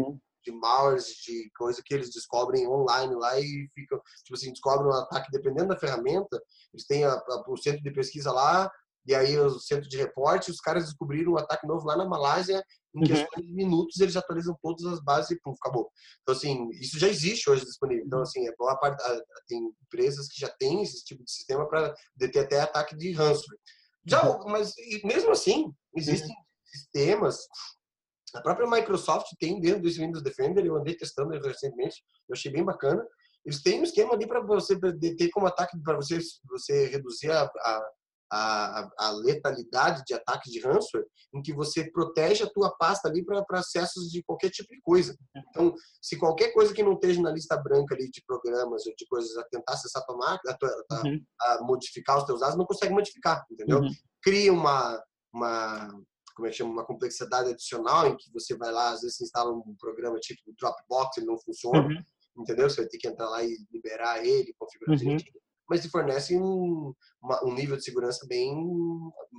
de malwares, de coisa que eles descobrem online lá e ficam, tipo assim, descobrem um ataque dependendo da ferramenta. Eles têm a, a, o centro de pesquisa lá, e aí o centro de reporte, os caras descobriram um ataque novo lá na Malásia, em uhum. questões de minutos eles atualizam todas as bases e pum, acabou. Então, assim, isso já existe hoje disponível. Então, assim, é boa parte, tem empresas que já têm esse tipo de sistema para deter até ataque de ransomware. Já, uhum. mas mesmo assim, existem uhum. sistemas a própria Microsoft tem dentro do Windows Defender, eu andei testando recentemente, eu achei bem bacana. Eles têm um esquema ali para você ter como ataque, para você, você reduzir a, a, a, a, letalidade de ataques de ransomware, em que você protege a tua pasta ali para acessos de qualquer tipo de coisa. Então, se qualquer coisa que não esteja na lista branca ali de programas ou de coisas a tentar acessar a tua máquina, a, tua, a, uhum. a modificar os teus dados, não consegue modificar, entendeu? Uhum. Cria uma, uma como é que chama, uma complexidade adicional em que você vai lá, às vezes instala um programa tipo Dropbox, ele não funciona, uhum. entendeu? Você vai ter que entrar lá e liberar ele, configurar uhum. Mas te fornece um, uma, um nível de segurança bem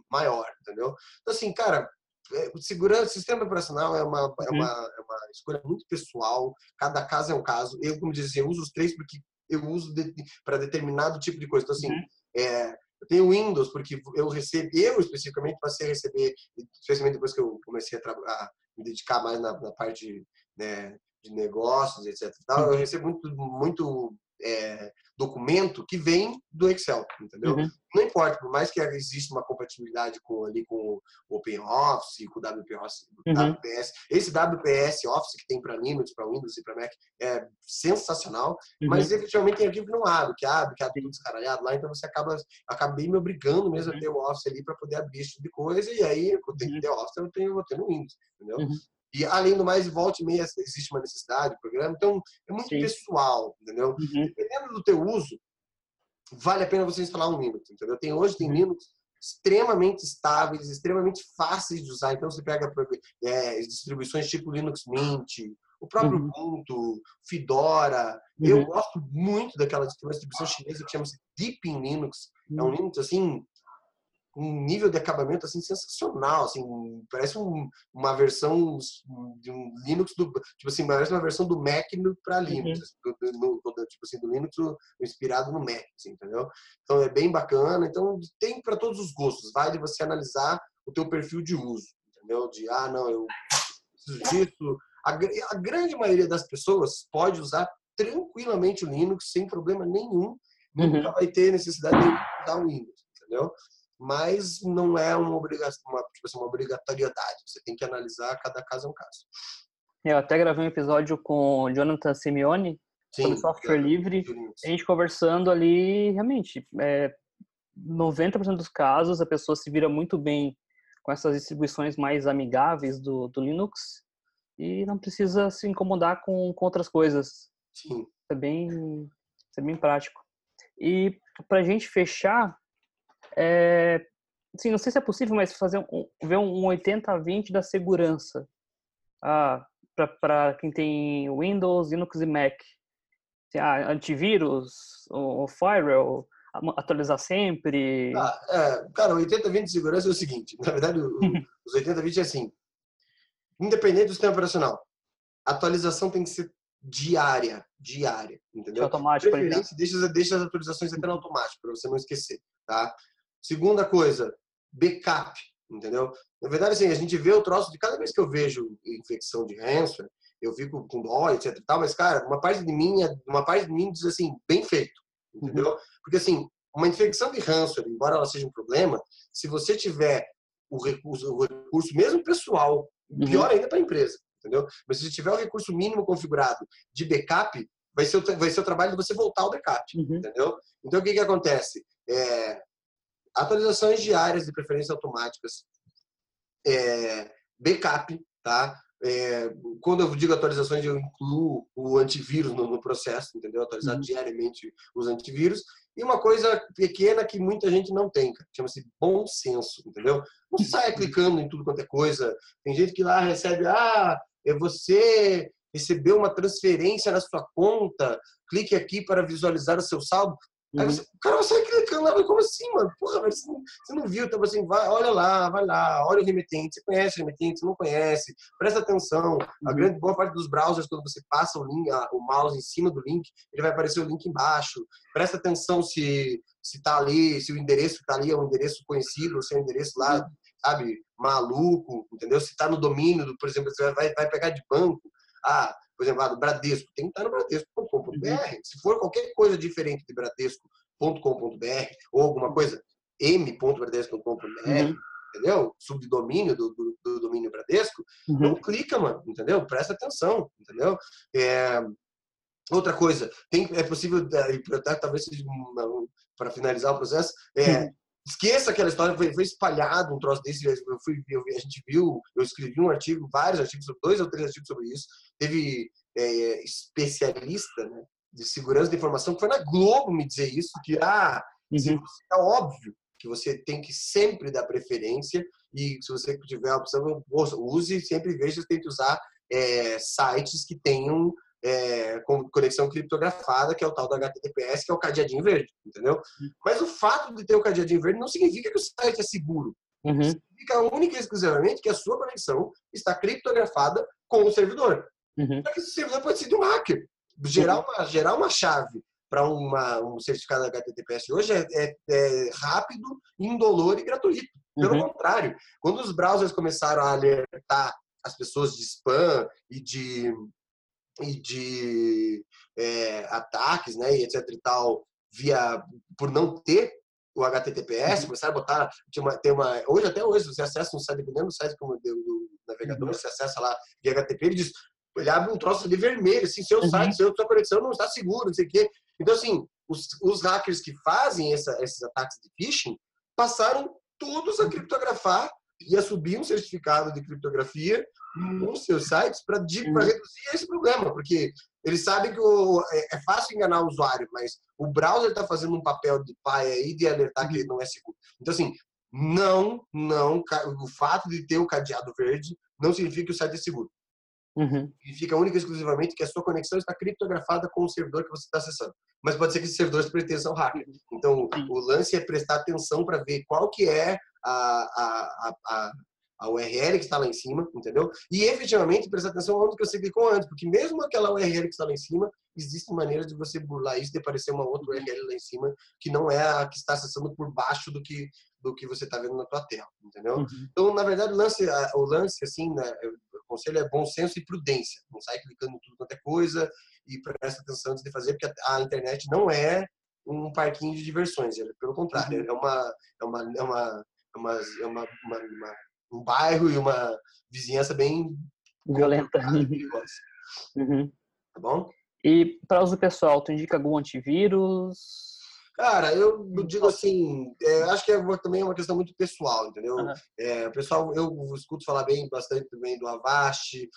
maior, entendeu? Então, assim, cara, é, segurança, sistema operacional é uma, é uhum. é, uma, é uma escolha muito pessoal, cada caso é um caso. Eu, como dizia, eu uso os três porque eu uso de, para determinado tipo de coisa. Então, assim, uhum. é, eu tenho Windows porque eu recebo, eu especificamente passei a receber, especialmente depois que eu comecei a, a me dedicar mais na, na parte né, de negócios, etc. Tal, eu recebo muito, muito é, documento que vem do Excel, entendeu? Uhum. Não importa, por mais que exista uma compatibilidade com ali com o OpenOffice, com o WPS, uhum. WPS, esse WPS Office que tem para Linux, para Windows e para Mac é sensacional, uhum. mas efetivamente tem arquivo que não abre, que abre, que abre tudo descaralhado lá, então você acaba acabei me obrigando mesmo a uhum. ter o Office ali para poder abrir esse tipo de coisa e aí eu tenho que uhum. ter Office, eu tenho, eu tenho no Windows, entendeu? Uhum. E além do mais, volte e meia existe uma necessidade do programa. Então, é muito Sim. pessoal, entendeu? Uhum. Dependendo do teu uso, vale a pena você instalar um Linux, entendeu? Tem, hoje tem uhum. Linux extremamente estáveis, extremamente fáceis de usar. Então, você pega é, distribuições tipo Linux Mint, o próprio uhum. Ubuntu, Fedora. Uhum. Eu gosto muito daquela distribuição chinesa que chama-se Deep in Linux. É um uhum. Linux, assim, um nível de acabamento assim sensacional, assim, parece um, uma versão de um Linux do tipo assim, parece uma versão do Mac para Linux, uhum. do, do, do, tipo assim, do Linux inspirado no Mac, assim, entendeu? Então é bem bacana, então tem para todos os gostos, vale você analisar o teu perfil de uso, entendeu? De ah, não, eu preciso disso. A, a grande maioria das pessoas pode usar tranquilamente o Linux sem problema nenhum, uhum. nunca vai ter necessidade de usar o Windows, entendeu? Mas não é uma obrigação, uma, tipo assim, uma obrigatoriedade. Você tem que analisar cada caso é um caso. Eu até gravei um episódio com o Jonathan Simeone Sim, sobre software é, livre. A gente conversando ali, realmente, é, 90% dos casos a pessoa se vira muito bem com essas distribuições mais amigáveis do, do Linux e não precisa se incomodar com, com outras coisas. Sim. É bem, é bem prático. E para a gente fechar, é, assim, não sei se é possível, mas fazer um, ver um 80-20 da segurança ah, para quem tem Windows, Linux e Mac. Assim, ah, antivírus, o, o firewall, atualizar sempre. Ah, é, cara, o 80-20 de segurança é o seguinte: na verdade, o, os 80-20 é assim, independente do sistema operacional, a atualização tem que ser diária, diária, entendeu? Automático. Preferência, deixa, deixa as atualizações até no automático, para você não esquecer, tá? Segunda coisa, backup, entendeu? Na verdade, assim, a gente vê o troço de cada vez que eu vejo infecção de ransomware, eu fico com dó, etc tal, mas, cara, uma parte de mim, uma parte de mim diz assim, bem feito, entendeu? Uhum. Porque, assim, uma infecção de ransomware, embora ela seja um problema, se você tiver o recurso, o recurso mesmo pessoal, uhum. pior ainda para a empresa, entendeu? Mas se tiver o recurso mínimo configurado de backup, vai ser, o, vai ser o trabalho de você voltar ao backup, uhum. entendeu? Então, o que que acontece? É, atualizações diárias de preferências automáticas, é, backup, tá? É, quando eu digo atualizações, eu incluo o antivírus no, no processo, entendeu? Atualizar uhum. diariamente os antivírus. E uma coisa pequena que muita gente não tem, chama-se bom senso, entendeu? Não saia clicando em tudo quanto é coisa. Tem gente que lá recebe, ah, é você recebeu uma transferência na sua conta, clique aqui para visualizar o seu saldo. Aí você, o cara vai sair clicando lá, como assim, mano? Porra, você, não, você não viu? Então, assim, vai, olha lá, vai lá, olha o remetente. Você conhece o remetente, você não conhece. Presta atenção. A uhum. grande boa parte dos browsers, quando você passa o, link, o mouse em cima do link, ele vai aparecer o link embaixo. Presta atenção se se tá ali, se o endereço que tá ali é um endereço conhecido, ou se é um endereço lá, uhum. sabe, maluco, entendeu? Se tá no domínio, do, por exemplo, você vai, vai pegar de banco. Ah, por exemplo, lá do Bradesco, tem que estar no bradesco.com.br. Uhum. Se for qualquer coisa diferente de bradesco.com.br ou alguma coisa m.bradesco.com.br, uhum. entendeu? Subdomínio do, do, do domínio Bradesco, uhum. não clica, mano, entendeu? Presta atenção, entendeu? É, outra coisa, tem, é possível, talvez seja para finalizar o processo, é, uhum. Esqueça aquela história, foi, foi, espalhado um troço desse. Eu fui, eu, a gente viu, eu escrevi um artigo, vários artigos, dois ou três artigos sobre isso. Teve é, especialista né, de segurança da informação que foi na Globo me dizer isso, que ah, uhum. é óbvio que você tem que sempre dar preferência e se você tiver a opção, use sempre veja se tem que usar é, sites que tenham é, com conexão criptografada, que é o tal do HTTPS, que é o cadeadinho verde, entendeu? Mas o fato de ter o cadeadinho verde não significa que o site é seguro. Uhum. Significa única e exclusivamente que a sua conexão está criptografada com o servidor. Uhum. que esse servidor pode ser de um hacker. Gerar uma, gerar uma chave para um certificado HTTPS hoje é, é, é, rápido, indolor e gratuito. Pelo uhum. contrário, quando os browsers começaram a alertar as pessoas de spam e de e de é, ataques, né, e etc e tal, via por não ter o HTTPS, uhum. começaram a botar, uma, tem uma, hoje até hoje, você acessa um site, dependendo do site como do, do navegador, uhum. você acessa lá via HTTP, ele diz, ele abre um troço ali vermelho, assim, seu uhum. site, seu, sua conexão não está seguro, não sei o quê. Então, assim, os, os hackers que fazem essa, esses ataques de phishing passaram todos a criptografar e a subir um certificado de criptografia nos seus sites para reduzir esse problema, porque eles sabem que o, é, é, fácil enganar o usuário, mas o browser está fazendo um papel de pai aí de alertar que ele não é seguro. Então, assim, não, não, o fato de ter o cadeado verde não significa que o site é seguro. Uhum. Significa única e exclusivamente que a sua conexão está criptografada com o servidor que você está acessando. Mas pode ser que esse servidor pertença ao hacker. Então, o lance é prestar atenção para ver qual que é a, a, a, a URL que está lá em cima, entendeu? E efetivamente prestar atenção onde que você clicou antes, porque mesmo aquela URL que está lá em cima, existe maneiras de você burlar isso e aparecer uma outra URL lá em cima que não é a que está acessando por baixo do que do que você está vendo na tua tela, entendeu? Uhum. Então, na verdade, o lance, o lance assim, né, o conselho é bom senso e prudência. Não sai clicando em tudo quanto é coisa e presta atenção antes de fazer, porque a internet não é um parquinho de diversões, pelo contrário, uhum. é uma é uma é uma é uma, é uma, uma, uma um bairro e uma vizinhança bem violenta. Uhum. Tá bom? E para uso pessoal, tu indica algum antivírus? Cara, eu digo assim, é, acho que é também uma questão muito pessoal, entendeu? Uhum. É, pessoal, eu escuto falar bem bastante também do Avast,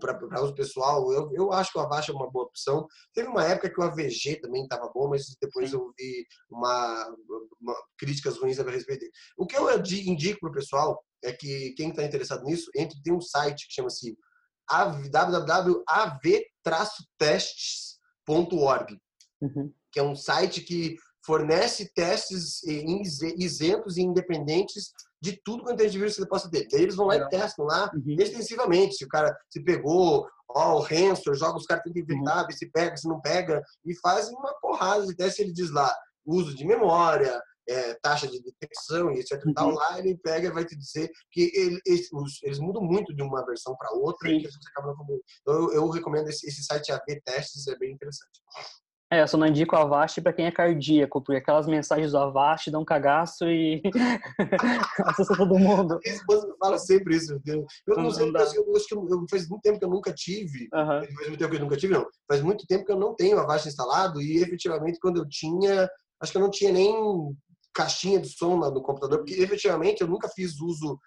para uso pessoal, eu, eu acho que o Avast é uma boa opção. Teve uma época que o AVG também estava bom, mas depois Sim. eu vi uma, uma, críticas ruins a respeito dele. O que eu indico para o pessoal é que quem está interessado nisso, entre tem um site que chama-se www.av-testes.org, uhum. que é um site que fornece testes isentos e independentes de tudo quanto é antivírus que você possa ter. Daí eles vão lá e testam lá uhum. extensivamente. Se o cara se pegou, ó, o ransomware, joga os caras tentam inventar, uhum. se pega, se não pega, e fazem uma porrada de testes. Ele diz lá, uso de memória, é, taxa de detecção e etc. Uhum. Tal, lá ele pega e vai te dizer que ele, eles, eles, mudam muito de uma versão para outra Sim. e que a gente acaba não Então eu, eu recomendo esse, esse site AV Testes, é bem interessante. É, eu só não indico o Avast para quem é cardíaco, porque aquelas mensagens do Avast dão um cagaço e assusta todo mundo. Minha esposa fala sempre isso. Eu, eu não, não sei, eu, eu, acho que eu, faz muito tempo que eu nunca tive. Uhum. Faz muito tempo que eu nunca tive, não. Faz muito tempo que eu não tenho Avast instalado e efetivamente quando eu tinha, acho que eu não tinha nem caixinha de som no computador, porque efetivamente eu nunca fiz uso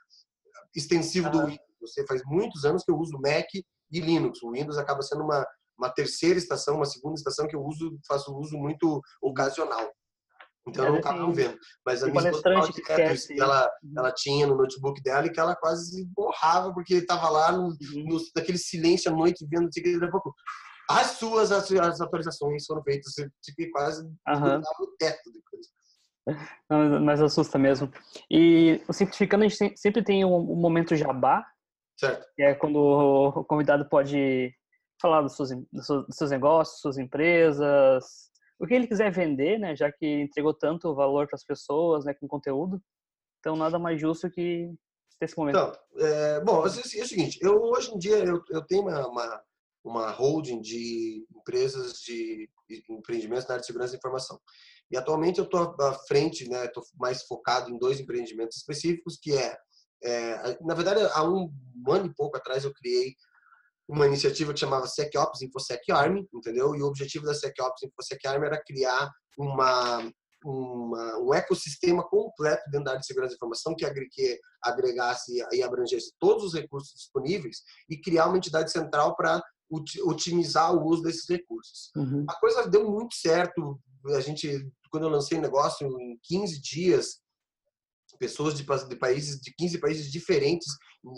extensivo uhum. do Windows. Você faz muitos anos que eu uso Mac e Linux. O Windows acaba sendo uma, uma terceira estação, uma segunda estação que eu uso, faço uso muito ocasional. Então é, eu não acabo vendo. Mas a minha esposa que esquece. ela, ela tinha no notebook dela e que ela quase borrava porque estava lá no, uhum. no, naquele silêncio à noite vendo, daqui a pouco. As suas as, as atualizações foram feitas, você quase uhum. no teto depois. Não, mas assusta mesmo. E o Simplificando, a gente sempre tem um, um momento jabá. Certo. Que é quando o convidado pode falar dos seus, dos seus negócios, suas empresas, o que ele quiser vender, né? Já que entregou tanto valor para as pessoas, né? Com conteúdo. Então, nada mais justo que ter esse momento. Então, é, bom, é, é o seguinte. Eu, hoje em dia, eu, eu tenho uma, uma, uma holding de empresas de empreendimentos na área de segurança e informação. E atualmente eu estou à frente, né? Estou mais focado em dois empreendimentos específicos, que é, é, na verdade, há um ano e pouco atrás eu criei uma iniciativa que chamava SecOps InfoSec Army, entendeu? E o objetivo da SecOps InfoSec Army era criar uma, uma, um ecossistema completo dentro da área de segurança da informação que, que agregasse e abrangesse todos os recursos disponíveis e criar uma entidade central para otimizar o uso desses recursos. Uhum. A coisa deu muito certo. A gente, quando eu lancei o negócio, em 15 dias, pessoas de, de, países, de 15 países diferentes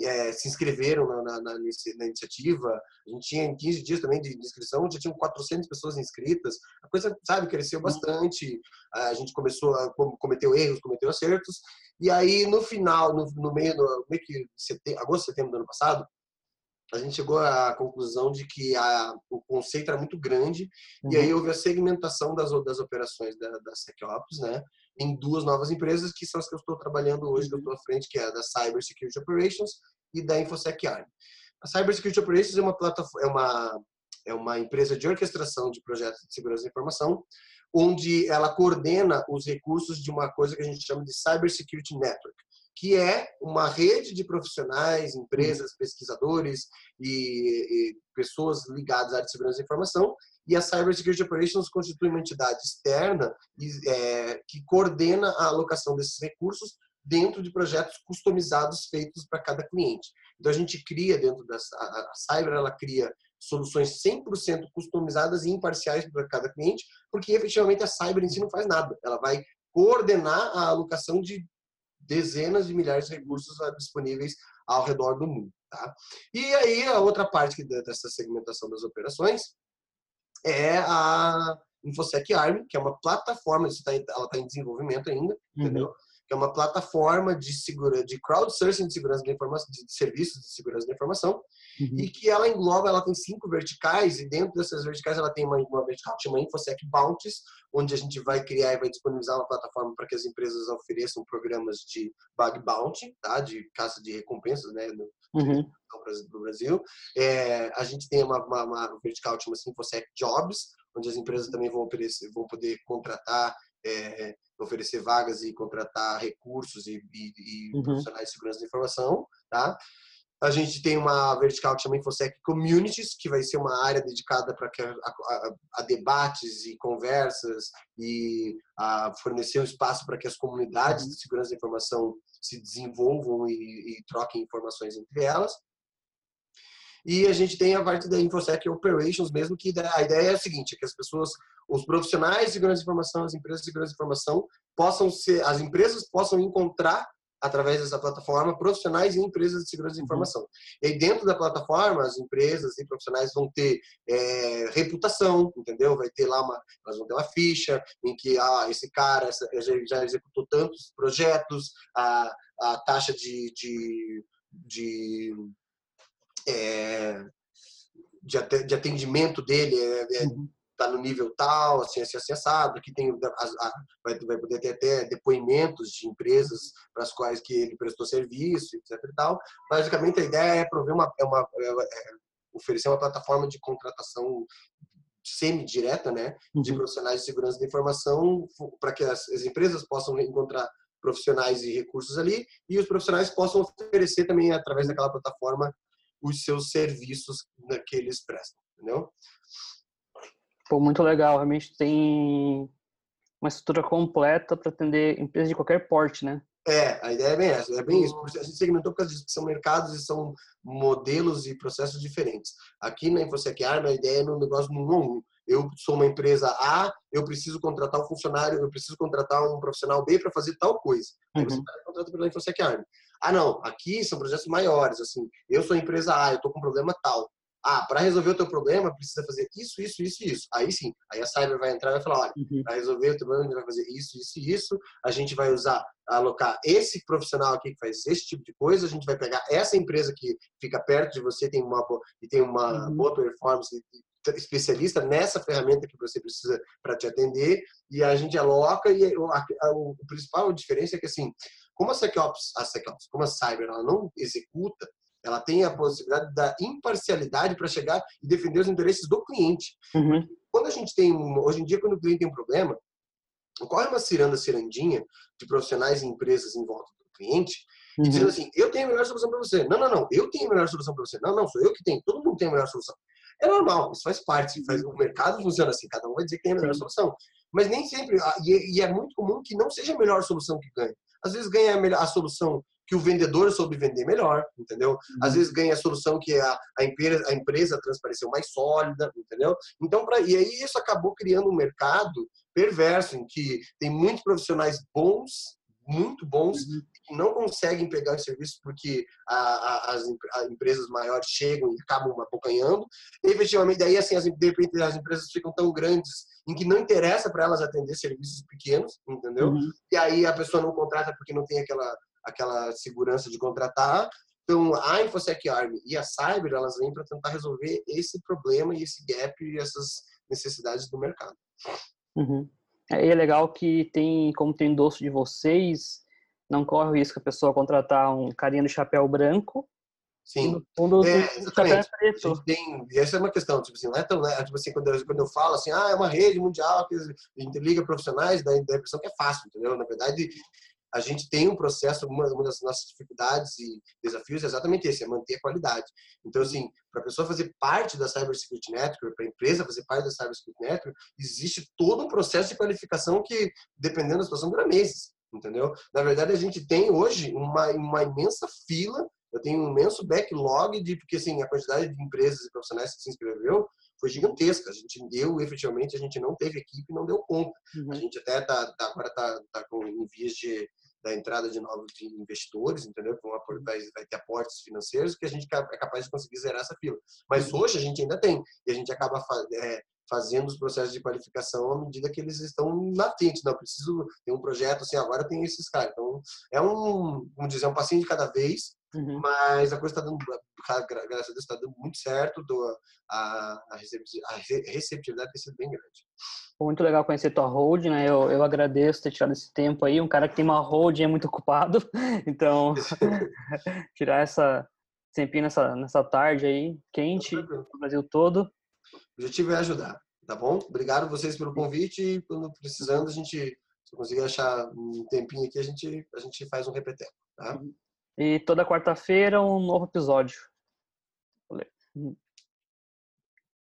é, se inscreveram na, na, na, na, iniciativa. A gente tinha em 15 dias também de, de inscrição, já tinham 400 pessoas inscritas. A coisa, sabe, cresceu bastante. A gente começou a cometeu erros, cometeu acertos. E aí, no final, no, no meio, no meio que setembro, agosto, setembro do ano passado, a gente chegou à conclusão de que a, o conceito era muito grande uhum. e aí houve a segmentação das, das operações da, da SecOps, né? Em duas novas empresas que são as que eu estou trabalhando hoje, que eu estou à frente, que é a da Cyber Security Operations e da InfoSec Arm. A Cyber Security Operations é uma plataforma, é uma é uma empresa de orquestração de projetos de segurança da informação, onde ela coordena os recursos de uma coisa que a gente chama de Cyber Security Network que é uma rede de profissionais, empresas, pesquisadores e, e pessoas ligadas à área de segurança da informação. E a Cybersecurity Operations constitui uma entidade externa é, que coordena a alocação desses recursos dentro de projetos customizados feitos para cada cliente. Então a gente cria dentro da a, Cyber, ela cria soluções 100% customizadas e imparciais para cada cliente, porque efetivamente a Cyber em si não faz nada. Ela vai coordenar a alocação de dezenas de milhares de recursos disponíveis ao redor do mundo. Tá? E aí, a outra parte dessa segmentação das operações é a InfoSec Army, que é uma plataforma, tá ela está em desenvolvimento ainda, uhum. entendeu? Que é uma plataforma de segura, de crowdsourcing de segurança da informação, de serviços de segurança da informação, uhum. e que ela engloba, ela tem cinco verticais e dentro dessas verticais ela tem uma, uma vertical que chama InfoSec Bounties, onde a gente vai criar e vai disponibilizar uma plataforma para que as empresas ofereçam programas de bug bounty, tá? De caça de recompensas, né? No, uhum. no Brasil. É, a gente tem uma, uma, uma vertical que chama InfoSec Jobs, onde as empresas também vão, oferecer, vão poder contratar é, oferecer vagas e contratar recursos e, e, e uhum. profissionais de segurança da informação, tá? A gente tem uma vertical que chama InfoSec Communities, que vai ser uma área dedicada para a, a, a, debates e conversas e a fornecer um espaço para que as comunidades uhum. de segurança da informação se desenvolvam e, e troquem informações entre elas. E a gente tem a parte da InfoSec Operations mesmo, que a ideia é a seguinte, é que as pessoas, os profissionais de segurança de informação, as empresas de segurança de informação, possam ser, as empresas possam encontrar através dessa plataforma profissionais e empresas de segurança de uhum. informação. Uhum. E aí dentro da plataforma, as empresas e profissionais vão ter é, reputação, entendeu? Vai ter lá uma, elas vão ter uma ficha em que ah, esse cara essa, já executou tantos projetos, a, a taxa de, de, de é, de atendimento dele é, é uhum. tá no nível tal, assim, assim, assim assado, aqui tem, a, a, vai, vai poder ter até depoimentos de empresas para as quais que ele prestou serviço, etc e tal. Basicamente, a ideia é prover uma, é uma é, oferecer uma plataforma de contratação semi-direta, né, de uhum. profissionais de segurança da informação, para que as, as, empresas possam encontrar profissionais e recursos ali e os profissionais possam oferecer também através daquela plataforma os seus serviços que eles prestam, entendeu? Pô, muito legal, realmente tem uma estrutura completa para atender empresas de qualquer porte, né? É, a ideia é bem essa, é bem isso. A gente segmentou por causa disso, que são mercados e são modelos e processos diferentes. Aqui na InfoSec Arma, a ideia é no negócio no um. Eu sou uma empresa A, eu preciso contratar um funcionário, eu preciso contratar um profissional B para fazer tal coisa. Aí uhum. você contrata pela InfoSec Arma. Ah, não, aqui são projetos maiores, assim. Eu sou empresa A, eu estou com um problema tal. Ah, para resolver o teu problema, precisa fazer isso, isso, isso e isso. Aí sim, aí a Cyber vai entrar e vai falar, olha, uhum. para resolver o teu problema, a gente vai fazer isso, isso e isso. A gente vai usar, alocar esse profissional aqui que faz esse tipo de coisa. A gente vai pegar essa empresa que fica perto de você, tem uma, e tem uma uhum. boa performance, especialista nessa ferramenta que você precisa para te atender e a gente aloca e a, a, o principal diferença é que assim como a SecOps, a SecOps, como a Cyber, ela não executa, ela tem a possibilidade da imparcialidade para chegar e defender os interesses do cliente. Uhum. Quando a gente tem, hoje em dia, quando o cliente tem um problema, ocorre uma ciranda, cirandinha de profissionais e empresas em volta do cliente, uhum. dizendo assim, eu tenho a melhor solução para você. Não, não, não, eu tenho a melhor solução para você. Não, não, sou eu que tenho. Todo mundo tem a melhor solução. É normal, isso faz parte. Faz, o mercado funciona assim, cada um vai dizer que tem a melhor solução. Mas nem sempre, e é muito comum que não seja a melhor solução que ganhe. Às vezes ganha a, solução que o vendedor soube vender melhor, entendeu? Às uhum. vezes ganha a solução que a, a, empresa, a empresa transpareceu mais sólida, entendeu? Então, pra, e aí isso acabou criando um mercado perverso em que tem muitos profissionais bons, muito bons, uhum. Que não conseguem pegar os serviços porque a, a, as a empresas maiores chegam e acabam abocanhando. E, efetivamente, daí assim, as, de repente as empresas ficam tão grandes em que não interessa para elas atender serviços pequenos, entendeu? Uhum. E aí a pessoa não contrata porque não tem aquela aquela segurança de contratar. Então, a InfoSec Army e a Cyber, elas vêm para tentar resolver esse problema e esse gap e essas necessidades do mercado. Uhum. É, é legal que tem, como tem doce de vocês, não corre o risco a pessoa contratar um carinha de chapéu branco. Sim. fundo, é, exatamente. Preto. Tem, essa é uma questão, tipo assim, não é tão, né, tipo assim, quando eu, quando eu falo assim, ah, é uma rede mundial que interliga profissionais, dá, dá a impressão que é fácil, entendeu? Na verdade, a gente tem um processo, uma, uma das nossas dificuldades e desafios é exatamente esse, é manter a qualidade. Então, assim, para a pessoa fazer parte da Cyber Security Network, para a empresa fazer parte da Cyber Security Network, existe todo um processo de qualificação que, dependendo da situação, dura meses, entendeu? Na verdade, a gente tem hoje uma, uma imensa fila, eu tenho um imenso backlog de, porque, assim, a quantidade de empresas e profissionais que se inscreveu foi gigantesca. A gente deu, efetivamente, a gente não teve equipe, não deu conta. Uhum. A gente até tá, tá agora está tá com em vias de da entrada de novos investidores, entendeu? Vão, vai, vai ter aportes financeiros que a gente é capaz de conseguir zerar essa fila. Mas uhum. hoje a gente ainda tem e a gente acaba é, fazendo os processos de qualificação à medida que eles estão latentes. Não, preciso ter um projeto assim, agora tem esses caras. Então, é um, vamos dizer, um passinho de cada vez, uhum. mas a coisa está dando, graças a Deus, está dando muito certo, do, a, a, receptividade tem sido bem grande. Muito legal conhecer tua hold, né? Eu, eu agradeço ter tirado esse tempo aí. Um cara que tem uma hold é muito ocupado, então tirar essa tempinho nessa, nessa tarde aí, quente, no Brasil todo. O objetivo é ajudar, tá bom? Obrigado vocês pelo convite e quando precisando a gente, se conseguir achar um tempinho aqui, a gente, a gente faz um repeteco, tá? E toda quarta-feira um novo episódio. Valeu.